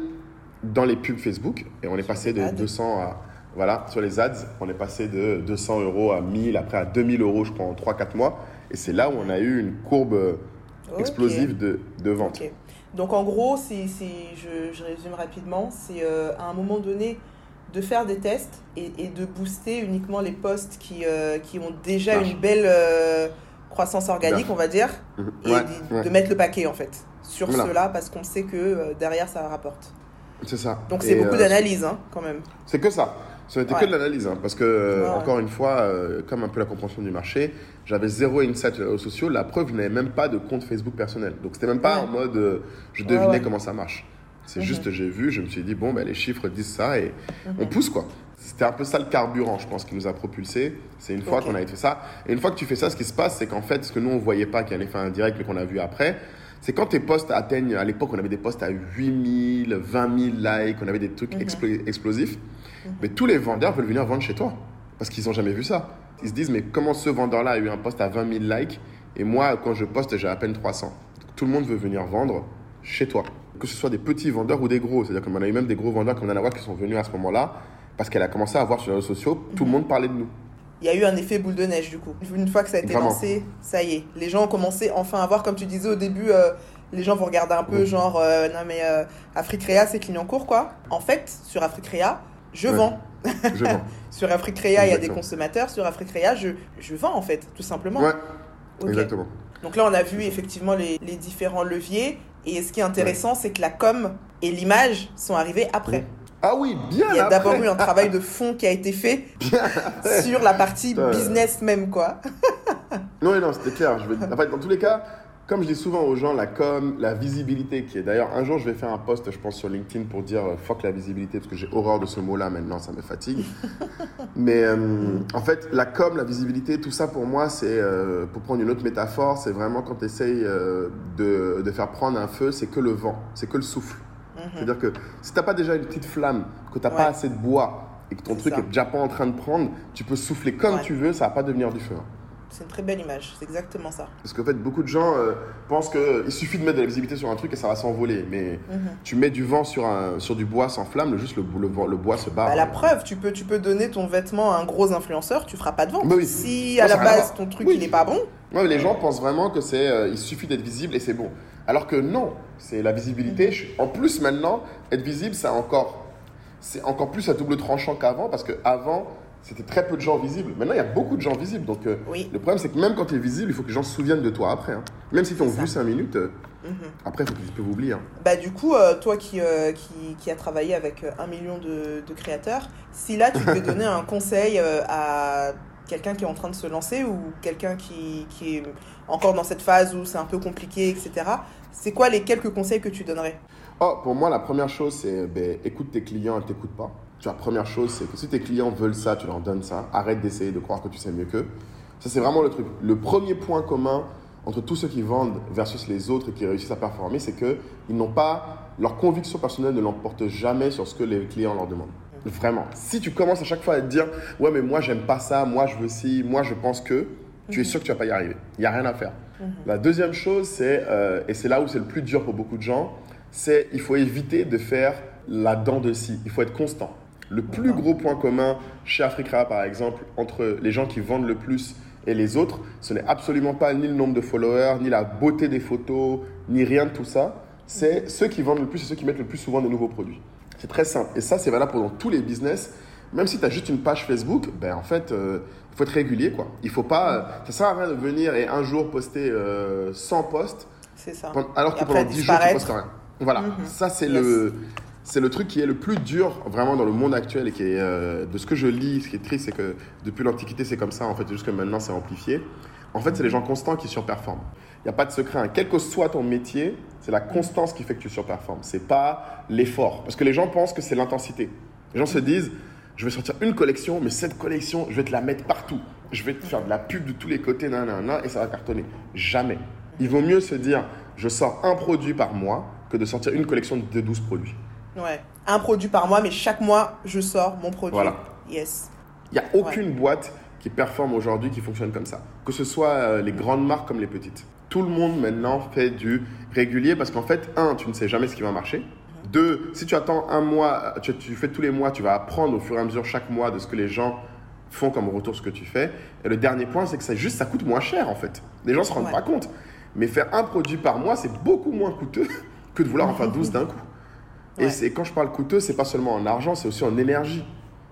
dans les pubs Facebook et on est passé de les ads. 200 à. Voilà, sur les ads, on est passé de 200 euros à 1000, après à 2000 euros, je crois, en 3-4 mois. Et c'est là où on a eu une courbe euh, explosive de, de vente. Donc en gros, c'est- je, je résume rapidement, c'est euh, à un moment donné de faire des tests et, et de booster uniquement les posts qui, euh, qui ont déjà une belle euh, croissance organique, on va dire, Mhm. et Ouais, de, ouais. de mettre le paquet en fait sur Voilà. cela parce qu'on sait que euh, derrière ça rapporte. C'est ça. Donc c'est beaucoup euh, d'analyse hein, quand même. C'est que ça. Ça n'était Ouais. que de l'analyse, hein, parce que, euh, encore une fois, euh, comme un peu la compréhension du marché, j'avais zéro insight réseaux sociaux. La preuve, je n'avais même pas de compte Facebook personnel. Donc, c'était même pas en mode je devinais comment ça marche. C'est Mhm. juste, j'ai vu, je me suis dit, bon, ben, les chiffres disent ça et Mhm. on pousse, quoi. C'était un peu ça le carburant, je pense, qui nous a propulsé. C'est une fois qu'on a fait ça. Et une fois que tu fais ça, ce qui se passe, c'est qu'en fait, ce que nous, on voyait pas, qu'il y a un effet indirect, mais qu'on a vu après, c'est quand tes posts atteignent, à l'époque, on avait des posts à 8000, 20 000 likes, on avait des trucs Mhm. explo- explosifs. Mais tous les vendeurs veulent venir vendre chez toi parce qu'ils n'ont jamais vu ça. Ils se disent, mais comment ce vendeur-là a eu un post à 20 000 likes et moi, quand je poste, j'ai à peine 300 Donc, Tout le monde veut venir vendre chez toi. Que ce soit des petits vendeurs ou des gros. C'est-à-dire qu'on a eu même des gros vendeurs comme Nana Watt qui sont venus à ce moment-là parce qu'elle a commencé à voir sur les réseaux sociaux, tout le monde parlait de nous. Il y a eu un effet boule de neige du coup. Une fois que ça a été Vraiment. lancé, ça y est. Les gens ont commencé enfin à voir, comme tu disais au début, euh, les gens vont regarder un peu Mhm. genre, euh, non mais euh, Africrea c'est Clignancourt quoi. En fait, sur Africrea, je Ouais. vends. Je vends. Sur Africrea, il y a des consommateurs. Sur Africrea, je, je vends en fait, tout simplement. ouais, exactement. Donc là, on a vu effectivement les, les différents leviers. Et ce qui est intéressant, c'est que la com et l'image sont arrivés après. Ah oui, bien Il y a d'abord eu un travail de fond qui a été fait sur la partie business même, quoi. Non, non, c'était clair. Je vais... En fait, dans tous les cas, comme je dis souvent aux gens, la com, la visibilité, qui est d'ailleurs, un jour, je vais faire un post, je pense, sur LinkedIn pour dire euh, fuck la visibilité, parce que j'ai horreur de ce mot-là maintenant, ça me fatigue. Mais euh, en fait, la com, la visibilité, tout ça pour moi, c'est, euh, pour prendre une autre métaphore, c'est vraiment quand tu essayes de, de faire prendre un feu, c'est que le vent, c'est que le souffle. Mhm. C'est-à-dire que si t'as pas déjà une petite flamme, que t'as pas Ouais. assez de bois et que ton truc ça. est déjà pas en train de prendre, tu peux souffler comme Ouais. tu veux, ça va pas devenir du feu. hein. C'est une très belle image, c'est exactement ça. Parce qu'en fait, beaucoup de gens euh, pensent qu'il suffit de mettre de la visibilité sur un truc et ça va s'envoler. Mais Mhm. tu mets du vent sur, un, sur du bois sans flamme, juste le, le, vent- le bois se barre. Bah, la preuve, tu peux, tu peux donner ton vêtement à un gros influenceur, tu feras pas de vente. Bah oui. Si Ça, à la base ton truc Oui. il est pas bon, Ouais, mais les gens pensent vraiment que c'est, euh, il suffit d'être visible et c'est bon. Alors que non, c'est la visibilité. Je- En plus, maintenant, être visible, c'est encore, c'est encore plus à double tranchant qu'avant parce qu'avant, c'était très peu de gens visibles. Maintenant, il y a beaucoup de gens visibles. Donc, euh, oui. le problème, c'est que même quand tu es visible, il faut que les gens se souviennent de toi après. hein. Même si tu C'est vu ça. 5 minutes, euh, Mhm. après, il faut qu'ils peuvent oublier. hein. Bah du coup, euh, toi qui, euh, qui, qui a travaillé avec un million de, de créateurs, si là tu devais donner un conseil à quelqu'un qui est en train de se lancer ou quelqu'un qui, qui est encore dans cette phase où c'est un peu compliqué, etc., c'est quoi les quelques conseils que tu donnerais? Oh, pour moi, la première chose, c'est ben, écoute tes clients et t'écoutes pas. Tu vois, la première chose, c'est que si tes clients veulent ça, tu leur donnes ça. Arrête d'essayer de croire que tu sais mieux qu'eux. Ça, c'est vraiment le truc. Le premier point commun entre tous ceux qui vendent versus les autres et qui réussissent à performer, c'est que ils n'ont pas leur conviction personnelle ne l'emporte jamais sur ce que les clients leur demandent. Vraiment. Si tu commences à chaque fois à te dire ouais mais moi j'aime pas ça, moi je veux ci, moi je pense que, tu es sûr que tu vas pas y arriver. Il y a rien à faire. La deuxième chose, c'est, euh, et c'est là où c'est le plus dur pour beaucoup de gens, c'est il faut éviter de faire la dent de scie. Il faut être constant. Le plus gros point commun chez Africa, par exemple, entre les gens qui vendent le plus et les autres, ce n'est absolument pas ni le nombre de followers, ni la beauté des photos, ni rien de tout ça. C'est ceux qui vendent le plus et ceux qui mettent le plus souvent de nouveaux produits. C'est très simple. Et ça, c'est valable pour dans tous les business. Même si tu as juste une page Facebook, ben en fait, euh, il faut être régulier. Quoi. Il faut pas, euh, ça sert à rien de venir et un jour poster euh, 100 posts C'est ça. Alors que pendant 10 jours, tu postes rien. Voilà, Mhm. ça c'est Yes. le, c'est le truc qui est le plus dur vraiment dans le monde actuel et qui est, euh, de ce que je lis, ce qui est triste, c'est que depuis l'Antiquité, c'est comme ça, en fait, c'est juste que maintenant, c'est amplifié. En fait, c'est les gens constants qui surperforment. Il n'y a pas de secret. Hein. Quel que soit ton métier, c'est la constance qui fait que tu surperformes. C'est pas l'effort. Parce que les gens pensent que c'est l'intensité. Les gens se disent, je vais sortir une collection, mais cette collection, je vais te la mettre partout. Je vais te faire de la pub de tous les côtés, nanana, et ça va cartonner. Jamais. Il vaut mieux se dire, je sors un produit par mois que de sortir une collection de 12 produits. Ouais, un produit par mois, mais chaque mois, je sors mon produit. Voilà. Yes. Il n'y a aucune boîte qui performe aujourd'hui, qui fonctionne comme ça. Que ce soit euh, les grandes marques comme les petites. Tout le monde maintenant fait du régulier parce qu'en fait, un, tu ne sais jamais ce qui va marcher. Deux, si tu attends un mois, tu, tu, fais tous les mois, tu vas apprendre au fur et à mesure chaque mois de ce que les gens font comme retour ce que tu fais. Et le dernier point, c'est que ça juste ça coûte moins cher en fait. Les gens se rendent pas compte. Mais faire un produit par mois, c'est beaucoup moins coûteux que de vouloir en faire 12 d'un coup. Et c'est quand je parle coûteux, c'est pas seulement en argent, c'est aussi en énergie.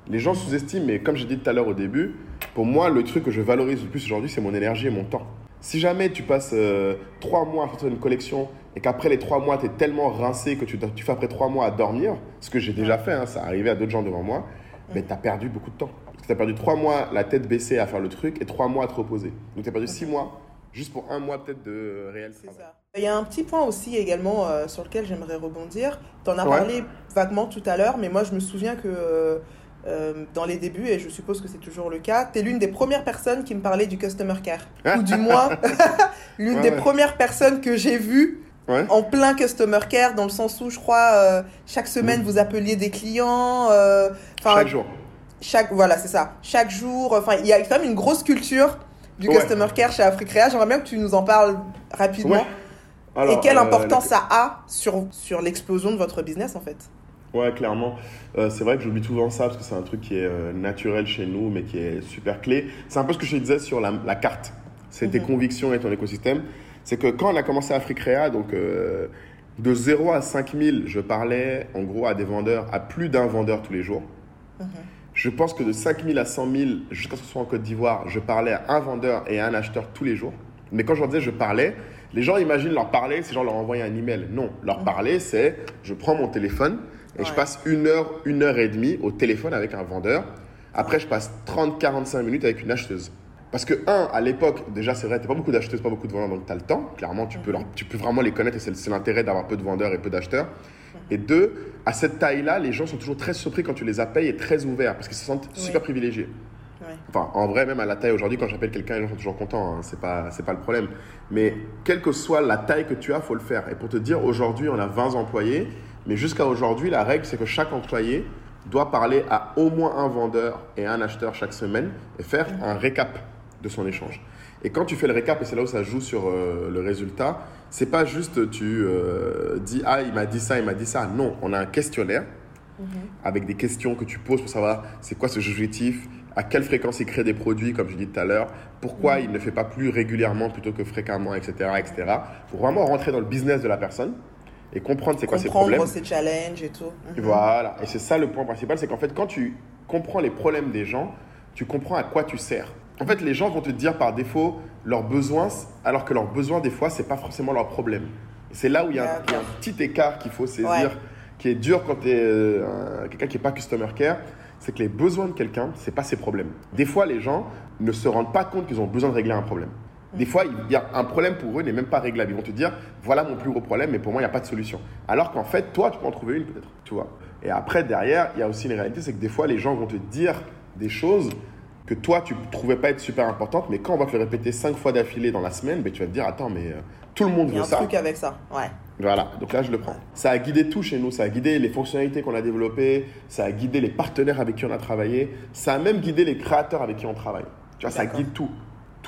Les gens sous-estiment, mais comme j'ai dit tout à l'heure au début, pour moi, le truc que je valorise le plus aujourd'hui, c'est mon énergie et mon temps. Si jamais tu passes euh, trois mois à faire une collection et qu'après les trois mois, tu es tellement rincé que tu, tu, fais après trois mois à dormir, ce que j'ai déjà fait, hein, ça arrivé à d'autres gens devant moi, mais tu as perdu beaucoup de temps. Parce que tu as perdu trois mois la tête baissée à faire le truc et trois mois à te reposer. Donc tu as perdu six mois juste pour un mois peut-être de réel travail. Ça. Il y a un petit point aussi également euh, sur lequel j'aimerais rebondir. Tu en as parlé vaguement tout à l'heure, mais moi je me souviens que euh, dans les débuts, et je suppose que c'est toujours le cas, tu es l'une des premières personnes qui me parlait du customer care. Ou du moins, l'une des premières personnes que j'ai vues en plein customer care, dans le sens où je crois euh, chaque semaine vous appeliez des clients. chaque jour. Chaque, voilà, c'est ça. Chaque jour, enfin, il y a quand même une grosse culture du Customer Care chez Africrea. J'aimerais bien que tu nous en parles rapidement. et quelle euh, importance ça a sur, sur l'explosion de votre business en fait? Ouais, clairement. Euh, c'est vrai que j'oublie souvent ça parce que c'est un truc qui est euh, naturel chez nous, mais qui est super clé. C'est un peu ce que je te disais sur la, la carte. C'est tes mhm. convictions et ton écosystème. C'est que quand on a commencé Africrea, donc de 0 à 5000, je parlais en gros à des vendeurs, à plus d'un vendeur tous les jours. Mhm. Je pense que de 5 000 à 100 000, jusqu'à ce que ce soit en Côte d'Ivoire, je parlais à un vendeur et à un acheteur tous les jours. Mais quand je leur disais je parlais, les gens imaginent leur parler, c'est genre leur envoyer un email. Non, leur mm. parler, c'est je prends mon téléphone et je passe une heure, une heure et demie au téléphone avec un vendeur. Après, je passe 30-45 minutes avec une acheteuse. Parce que, un, à l'époque, déjà, c'est vrai, tu pas beaucoup d'acheteuses, pas beaucoup de vendeurs, donc tu as le temps. Clairement, tu, peux, mm-hmm. tu peux vraiment les connaître et c'est l'intérêt d'avoir peu de vendeurs et peu d'acheteurs. Et deux, à cette taille-là, les gens sont toujours très surpris quand tu les appelles et très ouverts parce qu'ils se sentent super privilégiés. Enfin, en vrai, même à la taille aujourd'hui, quand j'appelle quelqu'un, les gens sont toujours contents. Hein, c'est pas, c'est pas le problème. Mais quelle que soit la taille que tu as, faut le faire. Et pour te dire, aujourd'hui, on a 20 employés, mais jusqu'à aujourd'hui, la règle, c'est que chaque employé doit parler à au moins un vendeur et un acheteur chaque semaine et faire un récap de son échange. Et quand tu fais le récap, et c'est là où ça joue sur euh, le résultat, c'est pas juste tu euh, dis ah il m'a dit ça, il m'a dit ça. Non, on a un questionnaire mhm. avec des questions que tu poses pour savoir c'est quoi ce objectif, à quelle fréquence il crée des produits, comme je dis tout à l'heure, pourquoi mhm. il ne fait pas plus régulièrement plutôt que fréquemment, etc., etc. Pour vraiment rentrer dans le business de la personne et comprendre c'est quoi ses problèmes. Comprendre ses challenges et tout. Mhm. Voilà, et c'est ça le point principal, c'est qu'en fait quand tu comprends les problèmes des gens, tu comprends à quoi tu sers. En fait, les gens vont te dire par défaut leurs besoins, alors que leurs besoins, des fois, ce n'est pas forcément leur problème. C'est là où il y, a un, petit écart qu'il faut saisir, qui est dur quand tu es euh, quelqu'un qui n'est pas customer care. C'est que les besoins de quelqu'un, ce n'est pas ses problèmes. Des fois, les gens ne se rendent pas compte qu'ils ont besoin de régler un problème. Des fois, il y a un problème pour eux n'est même pas réglable. Ils vont te dire, voilà mon plus gros problème, mais pour moi, il n'y a pas de solution. Alors qu'en fait, toi, tu peux en trouver une peut-être, tu vois. Et après, derrière, il y a aussi une réalité, c'est que des fois, les gens vont te dire des choses que toi, tu ne trouvais pas être super importante, mais quand on va te le répéter cinq fois d'affilée dans la semaine, ben, tu vas te dire, attends, mais euh, tout le monde veut ça. Il y a un truc avec ça, ouais. Voilà, donc là, je le prends. Ça a guidé tout chez nous, ça a guidé les fonctionnalités qu'on a développées, ça a guidé les partenaires avec qui on a travaillé, ça a même guidé les créateurs avec qui on travaille. Tu vois, ça guide tout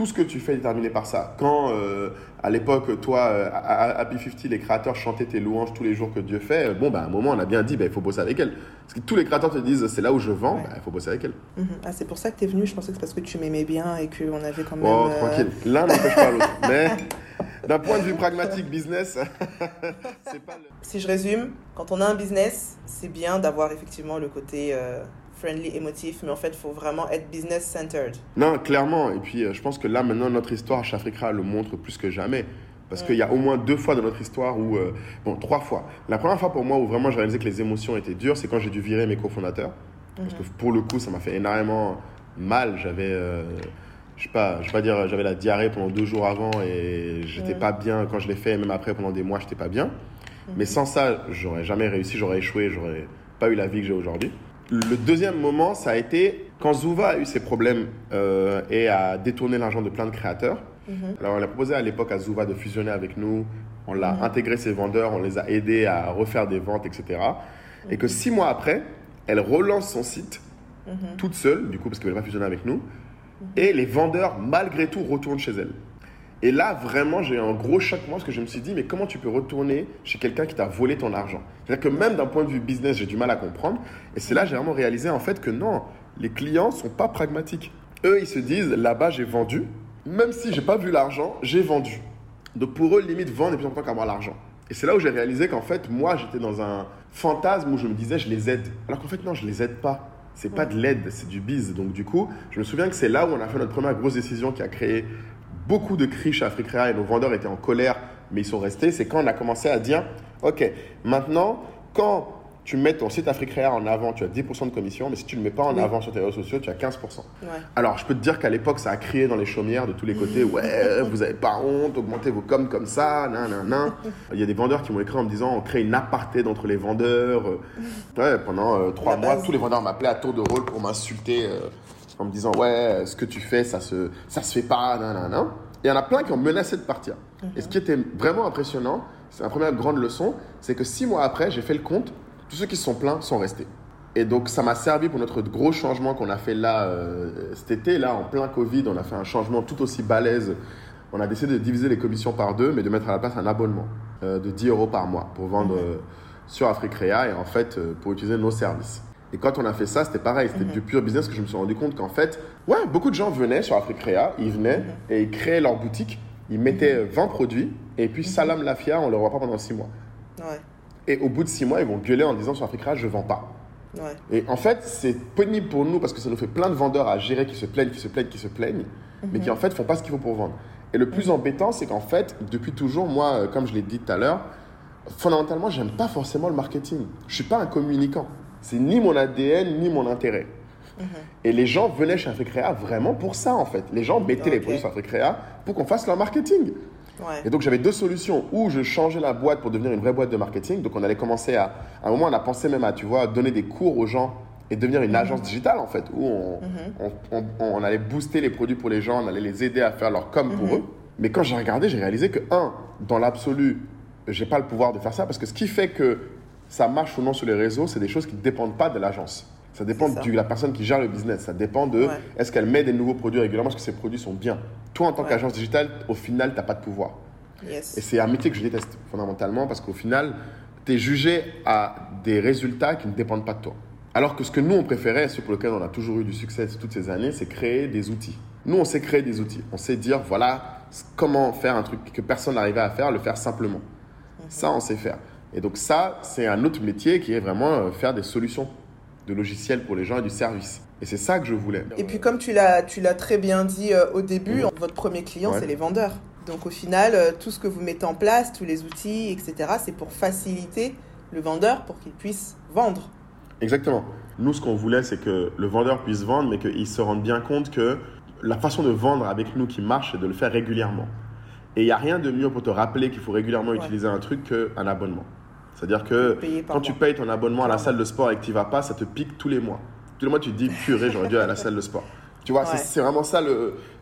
tout ce que tu fais est déterminé par ça. Quand, euh, à l'époque, toi, euh, à Happy 50, les créateurs chantaient tes louanges tous les jours que Dieu fait, euh, bon, bah, à un moment, on a bien dit, bah, il faut bosser avec elle. Parce que tous les créateurs te disent, c'est là où je vends, bah, il faut bosser avec elle. Mhm. ah, c'est pour ça que tu es venu, je pensais que c'est parce que tu m'aimais bien et qu'on avait quand même... Oh, tranquille, l'un n'empêche pas l'autre. Mais d'un point de vue pragmatique, business, c'est pas le... Si je résume, quand on a un business, c'est bien d'avoir effectivement le côté friendly, émotif, mais en fait, il faut vraiment être business-centered. Non, clairement. Et puis, euh, je pense que là, maintenant, notre histoire chez Africa le montre plus que jamais. Parce qu'il y a au moins deux fois dans notre histoire où, euh, bon, trois fois. La première fois pour moi où vraiment j'ai réalisé que les émotions étaient dures, c'est quand j'ai dû virer mes cofondateurs. Parce que pour le coup, ça m'a fait énormément mal. J'avais, euh, je sais pas, je vais pas dire, j'avais la diarrhée pendant deux jours avant et j'étais pas bien quand je l'ai fait. Et même après, pendant des mois, j'étais pas bien. Mais sans ça, j'aurais jamais réussi, j'aurais échoué, j'aurais pas eu la vie que j'ai aujourd'hui. Le deuxième moment, ça a été quand Zouva a eu ses problèmes euh, et a détourné l'argent de plein de créateurs. Alors, on a proposé à l'époque à Zouva de fusionner avec nous. On l'a intégré ses vendeurs, on les a aidés à refaire des ventes, etc. Et que six mois après, elle relance son site toute seule, du coup, parce qu'elle va pas fusionner avec nous. Et les vendeurs, malgré tout, retournent chez elle. Et là, vraiment, j'ai eu un gros choc, moi, parce que je me suis dit, mais comment tu peux retourner chez quelqu'un qui t'a volé ton argent? C'est-à-dire que même d'un point de vue business, j'ai du mal à comprendre. Et c'est là, j'ai vraiment réalisé, en fait, que non, les clients sont pas pragmatiques. Eux, ils se disent, là-bas, j'ai vendu. Même si j'ai pas vu l'argent, j'ai vendu. Donc pour eux, limite, vendre est plus important qu'avoir l'argent. Et c'est là où j'ai réalisé qu'en fait, moi, j'étais dans un fantasme où je me disais, je les aide. Alors qu'en fait, non, je les aide pas. C'est pas de l'aide, c'est du bise. Donc du coup, je me souviens que c'est là où on a fait notre première grosse décision qui a créé beaucoup de cris chez Africrea et nos vendeurs étaient en colère, mais ils sont restés. C'est quand on a commencé à dire, OK, maintenant, quand tu mets ton site Africrea en avant, tu as 10% de commission, mais si tu ne le mets pas en avant sur tes réseaux sociaux, tu as 15%. Alors, je peux te dire qu'à l'époque, ça a crié dans les chaumières de tous les côtés, ouais, vous avez pas honte, augmentez vos coms comme ça, nan, nan, nan. Il y a des vendeurs qui m'ont écrit en me disant, on crée une apartheid entre les vendeurs. Ouais, pendant euh, trois mois, tous les vendeurs m'appelaient à tour de rôle pour m'insulter. euh, en me disant ouais ce que tu fais ça se ça se fait pas nan, nan. Et il y en a plein qui ont menacé de partir. Et ce qui était vraiment impressionnant, c'est la première grande leçon, c'est que six mois après, j'ai fait le compte, tous ceux qui se sont plaints sont restés. Et donc ça m'a servi pour notre gros changement qu'on a fait là euh, cet été, là en plein Covid, on a fait un changement tout aussi balèze. On a décidé de diviser les commissions par deux, mais de mettre à la place un abonnement euh, de 10 euros par mois pour vendre euh, sur Africrea et en fait euh, pour utiliser nos services. Et quand on a fait ça, c'était pareil, c'était du pur business que je me suis rendu compte qu'en fait, ouais, beaucoup de gens venaient sur Africrea, ils venaient et ils créaient leur boutique, ils mettaient euh, 20 produits et puis salam lafia, on ne le voit pas pendant 6 mois. Ouais. Et au bout de 6 mois, ils vont gueuler en disant sur Africrea, je vends pas. Ouais. Et en fait, c'est pénible pour nous parce que ça nous fait plein de vendeurs à gérer qui se plaignent, qui se plaignent, qui se plaignent, mais qui en fait font pas ce qu'il faut pour vendre. Et le plus embêtant, c'est qu'en fait, depuis toujours, moi, euh, comme je l'ai dit tout à l'heure, fondamentalement, j'aime pas forcément le marketing. Je suis pas un communicant. C'est ni mon ADN, ni mon intérêt. Et les gens venaient chez Africrea vraiment pour ça, en fait. Les gens mettaient les produits sur Africrea pour qu'on fasse leur marketing. Ouais. Et donc j'avais deux solutions. Ou je changeais la boîte pour devenir une vraie boîte de marketing. Donc on allait commencer à... À un moment, on a pensé même à, tu vois, donner des cours aux gens et devenir une agence digitale, en fait, où on, on, on- on allait booster les produits pour les gens, on allait les aider à faire leur com pour eux. Mais quand j'ai regardé, j'ai réalisé que, un, dans l'absolu, j'ai pas le pouvoir de faire ça parce que ce qui fait que ça marche ou non sur les réseaux, c'est des choses qui ne dépendent pas de l'agence. Ça dépend de la personne qui gère le business. Ça dépend de Ouais. est-ce qu'elle met des nouveaux produits régulièrement, est-ce que ces produits sont bien. Toi, en tant Ouais. qu'agence digitale, au final, tu n'as pas de pouvoir. Yes. Et c'est un métier que je déteste fondamentalement parce qu'au final, tu es jugé à des résultats qui ne dépendent pas de toi. Alors que ce que nous, on préférait, ce pour lequel on a toujours eu du succès toutes ces années, c'est créer des outils. Nous, on sait créer des outils. On sait dire, voilà, comment faire un truc que personne n'arrivait à faire, le faire simplement. Ça, on sait faire. Et donc ça, c'est un autre métier qui est vraiment euh, faire des solutions de logiciels pour les gens et du service. Et c'est ça que je voulais. Et puis comme tu l'as, tu l'as très bien dit euh, au début, Mhm. votre premier client, Ouais. c'est les vendeurs. Donc au final, euh, tout ce que vous mettez en place, tous les outils, etc., c'est pour faciliter le vendeur pour qu'il puisse vendre. Exactement. Nous, ce qu'on voulait, c'est que le vendeur puisse vendre, mais qu'il se rende bien compte que la façon de vendre avec nous qui marche, c'est de le faire régulièrement. Et il n'y a rien de mieux pour te rappeler qu'il faut régulièrement Ouais. utiliser un truc qu'un abonnement. C'est-à-dire que quand tu payes ton abonnement à la salle de sport et que tu n'y vas pas, ça te pique tous les mois. Tous les mois, tu te dis, purée, j'aurais dû aller à la salle de sport. Tu vois, c'est- Ouais. c'est vraiment ça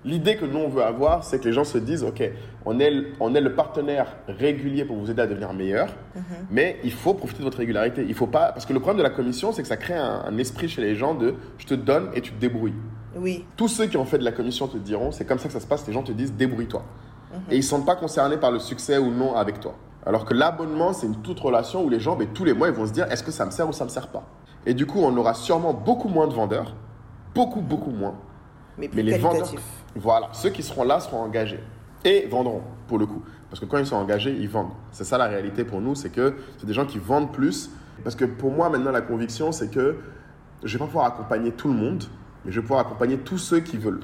l'idée que nous, on veut avoir, c'est que les gens se disent, OK, on est, le- on est le partenaire régulier pour vous aider à devenir meilleur, Mhm. mais il faut profiter de votre régularité. Il faut pas, parce que le problème de la commission, c'est que ça crée un, un esprit chez les gens de je te donne et tu te débrouilles. Oui, Tous ceux qui ont fait de la commission te diront, c'est comme ça que ça se passe, les gens te disent débrouille-toi. Et ils ne sont pas concernés par le succès ou non avec toi. Alors que l'abonnement, c'est une toute relation où les gens, ben, tous les mois, ils vont se dire est-ce que ça me sert ou ça me sert pas? Et du coup, on aura sûrement beaucoup moins de vendeurs, beaucoup, beaucoup moins. mais plus Mais les vendeurs, voilà, ceux qui seront là seront engagés et vendront pour le coup. Parce que quand ils sont engagés, ils vendent. C'est ça la réalité pour nous, c'est que c'est des gens qui vendent plus. Parce que pour moi, maintenant, la conviction, c'est que je vais pas pouvoir accompagner tout le monde, mais je vais pouvoir accompagner tous ceux qui veulent.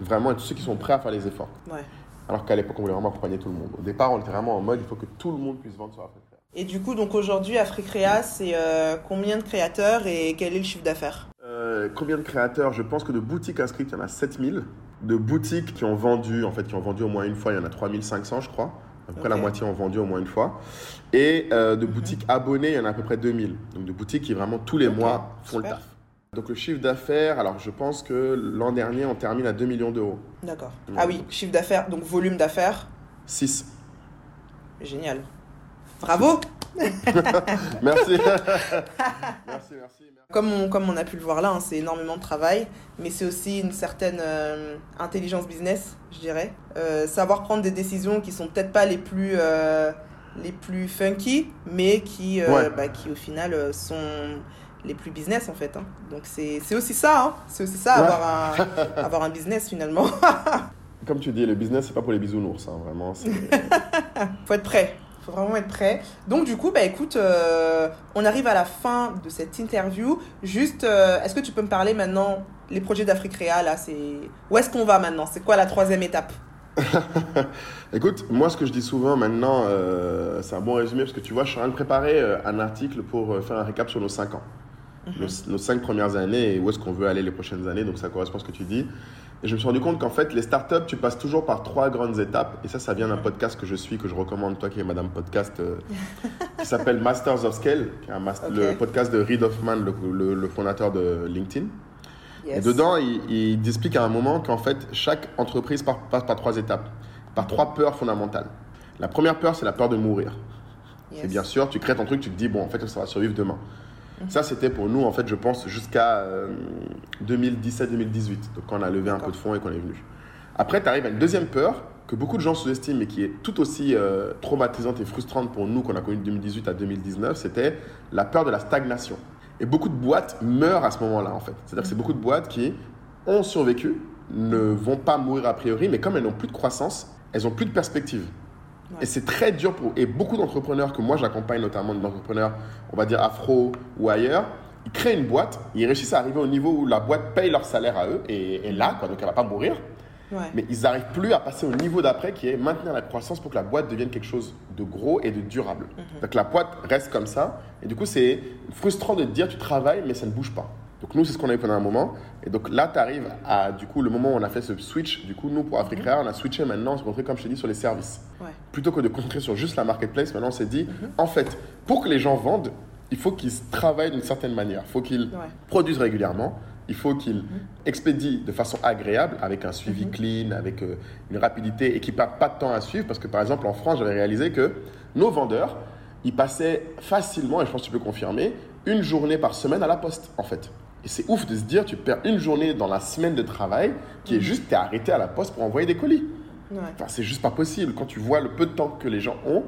Vraiment, et tous ceux qui sont prêts à faire les efforts. Ouais. Alors qu'à l'époque, on voulait vraiment accompagner tout le monde. Au départ, on était vraiment en mode, il faut que tout le monde puisse vendre sur Africrea. Et du coup, donc aujourd'hui, Africrea, c'est euh, combien de créateurs et quel est le chiffre d'affaires? Euh, combien de créateurs? Je pense que de boutiques inscrites, il y en a 7000. De boutiques qui ont vendu, en fait, qui ont vendu au moins une fois, il y en a 3500, je crois. À peu près la moitié ont vendu au moins une fois. Et euh, de boutiques abonnées, il y en a à peu près 2000. Donc de boutiques qui vraiment tous les mois font super. le taf. Donc le chiffre d'affaires, alors je pense que l'an dernier, on termine à 2 millions d'euros. D'accord. Ah oui, chiffre d'affaires, donc volume d'affaires. 6. Génial. Bravo Merci. merci, merci. comme on, comme on a pu le voir là, hein, c'est énormément de travail, mais c'est aussi une certaine euh, intelligence business, je dirais. Euh, savoir prendre des décisions qui sont peut-être pas les plus, euh, les plus funky, mais qui, Ouais. bah, qui au final sont les plus business en fait. hein. Donc c'est aussi ça, hein. c'est aussi ça, Ouais. avoir, un, avoir un business finalement. Comme tu dis, le business, c'est pas pour les bisounours, hein, vraiment. faut être prêt. Faut vraiment être prêt. Donc du coup, bah écoute, euh, on arrive à la fin de cette interview. Juste, euh, est-ce que tu peux me parler maintenant les projets d'Afrique Réa là, c'est où est-ce qu'on va maintenant? C'est quoi la troisième étape? Écoute, moi, ce que je dis souvent maintenant, euh, c'est un bon résumé parce que tu vois, je suis en train de préparer euh, un article pour euh, faire un récap sur nos 5 ans. Nos, nos cinq premières années et où est-ce qu'on veut aller les prochaines années. Donc ça correspond à ce que tu dis. Et je me suis rendu compte qu'en fait, les startups, tu passes toujours par trois grandes étapes. Et ça, ça vient d'un podcast que je suis, que je recommande, toi qui es Madame Podcast, euh, qui s'appelle Masters of Scale, qui est un mas- Ok. le podcast de Reid Hoffman, le, le- le fondateur de LinkedIn. Yes. Et dedans, il, il explique à un moment qu'en fait, chaque entreprise par- passe par trois étapes, par trois peurs fondamentales. La première peur, c'est la peur de mourir. Yes. Et bien sûr, tu crées ton truc, tu te dis, bon, en fait, ça va survivre demain. Ça, c'était pour nous, en fait, je pense, jusqu'à euh, 2017-2018, donc quand on a levé un peu de fonds et qu'on est venu. Après, tu arrives à une deuxième peur que beaucoup de gens sous-estiment, mais qui est tout aussi euh, traumatisante et frustrante pour nous, qu'on a connue de 2018 à 2019, c'était la peur de la stagnation. Et beaucoup de boîtes meurent à ce moment-là, en fait. C'est-à-dire que c'est beaucoup de boîtes qui ont survécu, ne vont pas mourir a priori, mais comme elles n'ont plus de croissance, elles n'ont plus de perspective. Ouais. Et c'est très dur pour. Et beaucoup d'entrepreneurs que moi j'accompagne, notamment d'entrepreneurs, on va dire afro ou ailleurs, ils créent une boîte, ils réussissent à arriver au niveau où la boîte paye leur salaire à eux et est là, quoi, donc elle va pas mourir. Ouais. Mais ils n'arrivent plus à passer au niveau d'après qui est maintenir la croissance pour que la boîte devienne quelque chose de gros et de durable. Donc la boîte reste comme ça. Et du coup, c'est frustrant de te dire tu travailles, mais ça ne bouge pas. Donc nous, c'est ce qu'on a eu pendant un moment. Et donc là, tu arrives à du coup le moment où on a fait ce switch. Du coup, nous, pour Africa, on a switché maintenant, on s'est concentré, comme je t'ai dit, sur les services. Ouais. Plutôt que de concentrer sur juste la marketplace, maintenant on s'est dit, en fait, pour que les gens vendent, il faut qu'ils travaillent d'une certaine manière. Il faut qu'ils Ouais. produisent régulièrement. Il faut qu'ils expédient de façon agréable, avec un suivi clean, avec euh, une rapidité et qui ne pas de temps à suivre. Parce que par exemple, en France, j'avais réalisé que nos vendeurs, ils passaient facilement, et je pense que tu peux confirmer, une journée par semaine à la poste, en fait. Et c'est ouf de se dire, tu perds une journée dans la semaine de travail qui est juste, tu es arrêté à la poste pour envoyer des colis. Ouais. Enfin, c'est juste pas possible. Quand tu vois le peu de temps que les gens ont,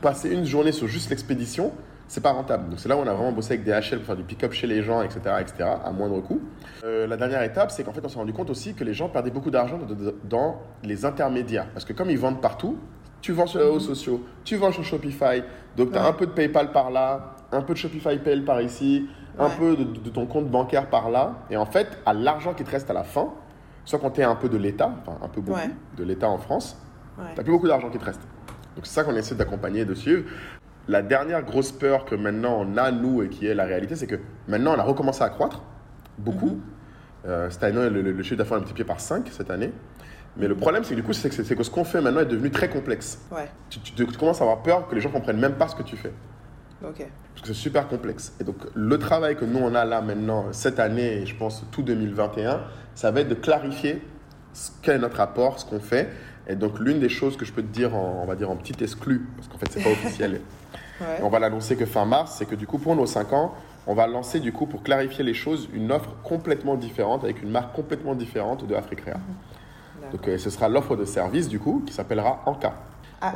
passer une journée sur juste l'expédition, c'est pas rentable. Donc c'est là où on a vraiment bossé avec DHL pour faire du pick-up chez les gens, etc., etc., à moindre coût. Euh, la dernière étape, c'est qu'en fait, on s'est rendu compte aussi que les gens perdaient beaucoup d'argent dans les intermédiaires. Parce que comme ils vendent partout, tu vends sur les réseaux sociaux, tu vends sur Shopify, donc tu as Ouais. un peu de PayPal par là, un peu de Shopify Pay par ici, un peu de, de ton compte bancaire par là. Et en fait, à l'argent qui te reste à la fin, soit quand tu es un peu de l'État, enfin un peu beaucoup Ouais. de l'État en France, Ouais. T'as plus beaucoup d'argent qui te reste. Donc c'est ça qu'on essaie d'accompagner et de suivre. La dernière grosse peur que maintenant on a, nous, et qui est la réalité, c'est que maintenant on a recommencé à croître, beaucoup. Mhm. Euh, cette année, le, le- le chiffre d'affaires est multiplié par 5 cette année. Mais le problème, c'est que du coup, c'est que, ce qu'on fait maintenant est devenu très complexe. Ouais. Tu, tu- tu commences à avoir peur que les gens comprennent même pas ce que tu fais. Parce que c'est super complexe. Et donc, le travail que nous, on a là maintenant, cette année, et je pense tout 2021, ça va être de clarifier ce qu'est notre apport, ce qu'on fait. Et donc, l'une des choses que je peux te dire, en, on va dire en petit exclu, parce qu'en fait, c'est pas officiel, Ouais. on va l'annoncer que fin mars, c'est que du coup, pour nos 5 ans, on va lancer, du coup, pour clarifier les choses, une offre complètement différente, avec une marque complètement différente de Africrea. Donc, euh, ce sera l'offre de service, du coup, qui s'appellera Anka.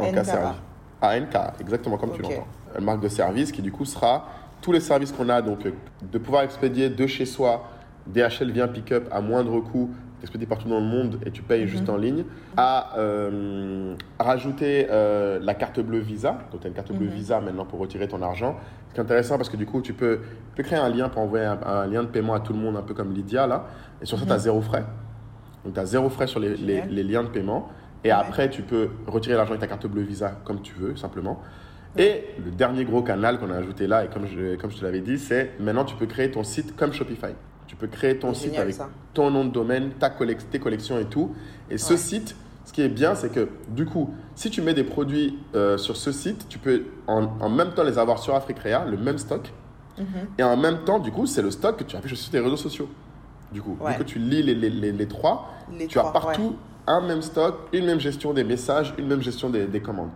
ANK. Service. ANK, exactement comme tu Ok. l'entends. Une marque de service qui du coup sera tous les services qu'on a, donc euh, de pouvoir expédier de chez soi, DHL vient pick-up à moindre coût, expédié partout dans le monde et tu payes Mhm. juste en ligne, à euh, rajouter euh, la carte bleue Visa, donc tu as une carte bleue Mhm. Visa maintenant pour retirer ton argent. Ce qui est intéressant parce que du coup tu peux, tu peux créer un lien pour envoyer un, un lien de paiement à tout le monde, un peu comme Lydia là, et sur ça tu as zéro frais. Donc tu as zéro frais sur les, les- Mhm. Génial. les liens de paiement. Et après, tu peux retirer l'argent avec ta carte bleue Visa comme tu veux, simplement. Et le dernier gros canal qu'on a ajouté là, et comme je, comme je te l'avais dit, c'est maintenant tu peux créer ton site comme Shopify. Tu peux créer ton site avec ça. ton nom de domaine, ta collec- tes collections et tout. Et ce site, ce qui est bien, c'est que du coup, si tu mets des produits euh, sur ce site, tu peux en, en même temps les avoir sur Africrea, le même stock. Mhm. Et en même temps, du coup, c'est le stock que tu affiches sur tes réseaux sociaux. Du coup, Ouais. que tu lis les, les- les- les trois, tu trois, as partout un même stock, une même gestion des messages, une même gestion des, des commandes.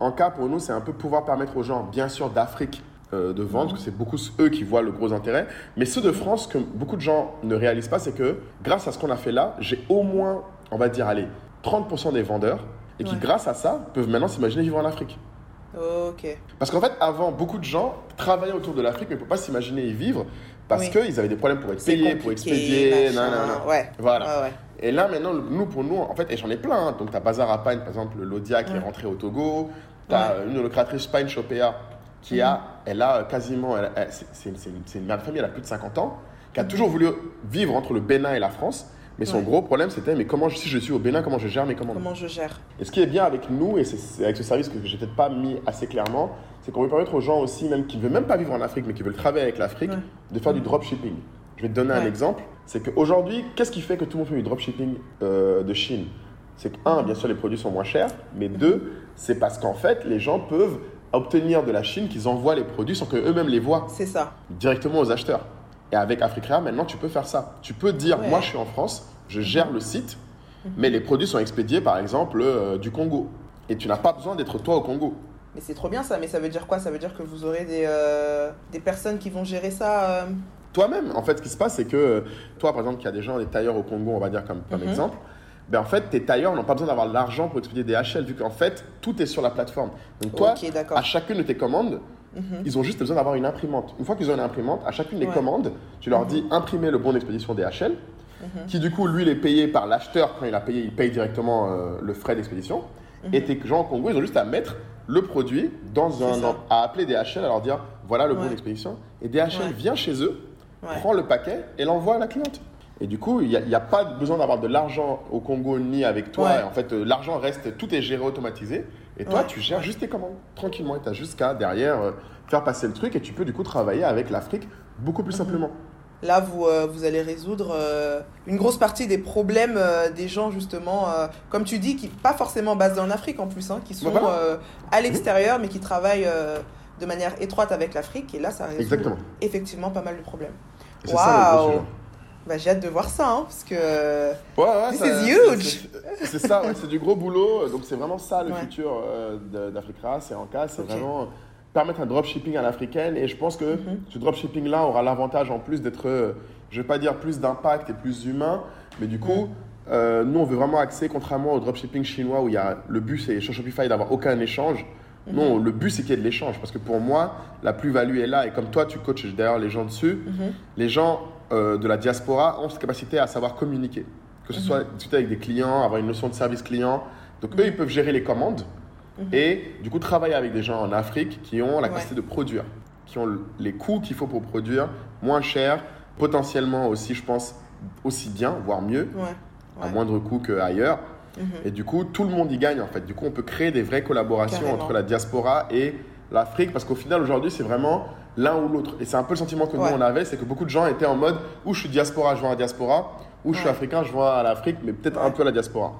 En cas, pour nous, c'est un peu pouvoir permettre aux gens, bien sûr, d'Afrique euh, de vendre, parce que c'est beaucoup eux qui voient le gros intérêt. Mais ceux de France, que beaucoup de gens ne réalisent pas, c'est que grâce à ce qu'on a fait là, j'ai au moins, on va dire, allez, 30% des vendeurs, et qui, Ouais. grâce à ça, peuvent maintenant s'imaginer vivre en Afrique. Ok. Parce qu'en fait, avant, beaucoup de gens travaillaient autour de l'Afrique, mais ne pouvaient pas s'imaginer y vivre parce Oui. qu'ils avaient des problèmes pour être payés, pour expédier, machin. nan, nan, nan. Ouais. Voilà. Ouais. Et là, maintenant, nous, pour nous, en fait, et j'en ai plein. hein. Donc, tu as Bazar à par exemple, Lodia qui Ouais. est rentrée au Togo. Tu as une de nos créatrices, qui a, elle a quasiment, elle- elle- c'est- une, mère de famille, elle a plus de 50 ans, qui a toujours voulu vivre entre le Bénin et la France. Mais son Ouais. gros problème, c'était, mais comment, si je suis au Bénin, comment je gère mes commandes? Comment je gère? Et ce qui est bien avec nous, et c'est- avec ce service que j'ai peut-être pas mis assez clairement, c'est qu'on veut permettre aux gens aussi, même qui ne veulent même pas vivre en Afrique, mais qui veulent travailler avec l'Afrique, Ouais. de faire du dropshipping. Je vais te donner un exemple. C'est qu'aujourd'hui, qu'est-ce qui fait que tout le monde fait du dropshipping euh, de Chine? C'est que, un, bien sûr, les produits sont moins chers, mais deux, c'est parce qu'en fait, les gens peuvent obtenir de la Chine qu'ils envoient les produits sans qu'eux-mêmes les voient C'est ça. directement aux acheteurs. Et avec Africrea, maintenant, tu peux faire ça. Tu peux dire, Ouais. moi, je suis en France, je gère le site, mais les produits sont expédiés, par exemple, euh, du Congo. Et tu n'as pas besoin d'être toi au Congo. Mais c'est trop bien ça. Mais ça veut dire quoi? Ça veut dire que vous aurez des, euh, des personnes qui vont gérer ça euh, Toi-même, en fait, ce qui se passe, c'est que euh, toi, par exemple, qui a des gens, des tailleurs au Congo, on va dire comme, comme Mhm. exemple, ben en fait, tes tailleurs n'ont pas besoin d'avoir l'argent pour expédier des HL, vu qu'en fait, tout est sur la plateforme. Donc toi, à chacune de tes commandes, Mhm. ils ont juste besoin d'avoir une imprimante. Une fois qu'ils ont une imprimante, à chacune des Ouais. commandes, tu leur dis imprimer le bon d'expédition DHL, Mhm. qui du coup, lui, il est payé par l'acheteur. Quand il a payé, il paye directement euh, le frais d'expédition. Mhm. Et tes gens au Congo, ils ont juste à mettre le produit dans un. à appeler DHL, à leur dire voilà le bon d'expédition. Et DHL Ouais. vient chez eux, Ouais. prend le paquet et l'envoie à la cliente. Et du coup, il n'y a, pas besoin d'avoir de l'argent au Congo ni avec toi. Ouais. En fait, euh, l'argent reste, tout est géré automatisé. Et toi, Ouais. tu gères juste tes commandes tranquillement. Et tu as juste qu'à derrière euh, faire passer le truc. Et tu peux du coup travailler avec l'Afrique beaucoup Mhm. plus simplement. Là, vous, euh, vous allez résoudre euh, une grosse partie des problèmes euh, des gens, justement, comme tu dis, qui pas forcément basés en Afrique en plus, hein, qui sont Voilà. euh, à l'extérieur, mais qui travaillent de manière étroite avec l'Afrique. Et là, ça résout Exactement. effectivement pas mal de problèmes. Waouh. Bah, J'ai hâte de voir ça, hein, parce que... Ouais, ouais, This ça- is huge. c'est- ça, ouais, c'est du gros boulot. Donc c'est vraiment ça le Ouais. futur euh, d'Africa. C'est en cas, c'est vraiment permettre un dropshipping à l'africaine. Et je pense que Mhm. ce dropshipping-là aura l'avantage en plus d'être, euh, je vais pas dire plus d'impact et plus humain, mais du coup, euh, nous on veut vraiment axer, contrairement au dropshipping chinois où il y a le but c'est sur Shopify d'avoir aucun échange. Mhm. Non, le but c'est qu'il y ait de l'échange parce que pour moi, la plus-value est là. Et comme toi, tu coaches d'ailleurs les gens dessus, Mhm. les gens euh, de la diaspora ont cette capacité à savoir communiquer. Que ce soit discuter avec des clients, avoir une notion de service client. Donc eux, ils peuvent gérer les commandes Mhm. et du coup travailler avec des gens en Afrique qui ont la Ouais. capacité de produire, qui ont le- les coûts qu'il faut pour produire, moins cher, potentiellement aussi, je pense, aussi bien, voire mieux, Ouais. à moindre coût qu'ailleurs. Mhm. Et du coup, tout le monde y gagne en fait. Du coup, on peut créer des vraies collaborations Carrément. entre la diaspora et l'Afrique parce qu'au final, aujourd'hui, c'est vraiment l'un ou l'autre. Et c'est un peu le sentiment que Ouais. nous, on avait, c'est que beaucoup de gens étaient en mode où je suis diaspora, je vais à la diaspora, ou je suis Ouais. africain, je vais à l'Afrique, mais peut-être Ouais. un peu à la diaspora.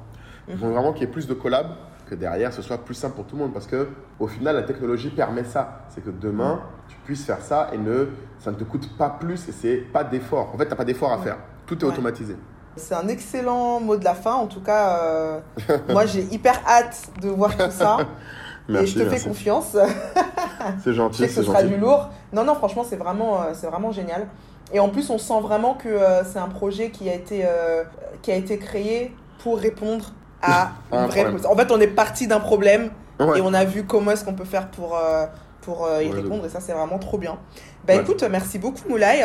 Il Mhm. vraiment qu'il y ait plus de collab, que derrière, ce soit plus simple pour tout le monde parce que au final, la technologie permet ça. C'est que demain, tu puisses faire ça et ne, ça ne te coûte pas plus et c'est pas d'effort. En fait, tu n'as pas d'effort à faire. Tout est automatisé. C'est un excellent mot de la fin. En tout cas, euh, moi, j'ai hyper hâte de voir tout ça. et je te fais confiance. C'est Je gentil, sais que ce sera du lourd. Non, non, franchement, c'est vraiment, euh, c'est vraiment génial. Et en plus, on sent vraiment que euh, c'est un projet qui a été, euh, qui a été créé pour répondre à Un une vraie. En fait, on est parti d'un problème Ouais. et on a vu comment est-ce qu'on peut faire pour, pour euh, y Ouais, répondre. Et ça, c'est vraiment trop bien. Bah Ouais. écoute, merci beaucoup, Moulay.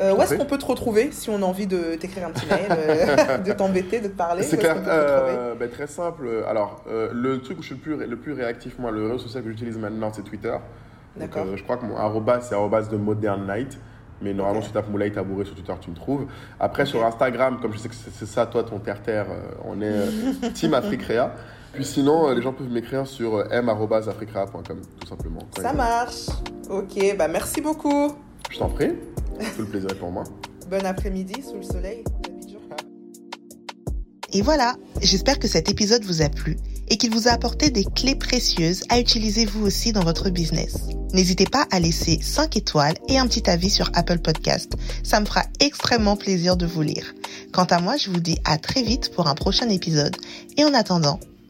Euh, où est-ce qu'on peut te retrouver si on a envie de t'écrire un petit mail, euh, de t'embêter, de te parler C'est clair. Euh, ben, très simple. Alors, le truc où je suis le plus, ré- le plus réactif, moi, le réseau social que j'utilise maintenant, c'est Twitter. D'accord. je crois que mon arrobas, c'est arrobas de Modern Night. Mais normalement, si tu tapes Moulay Tabouré sur Twitter, tu me trouves. Après, sur Instagram, comme je sais que c'est ça, toi, ton terre-terre, on est Team Africrea. Puis sinon, euh, les gens peuvent m'écrire sur euh, m.africrea.com, tout simplement. Ça marche. Ok, bah merci beaucoup. Je t'en prie. Tout le plaisir est pour moi. Bon après-midi sous le soleil. Et voilà, j'espère que cet épisode vous a plu et qu'il vous a apporté des clés précieuses à utiliser vous aussi dans votre business. N'hésitez pas à laisser 5 étoiles et un petit avis sur Apple Podcast. Ça me fera extrêmement plaisir de vous lire. Quant à moi, je vous dis à très vite pour un prochain épisode et en attendant,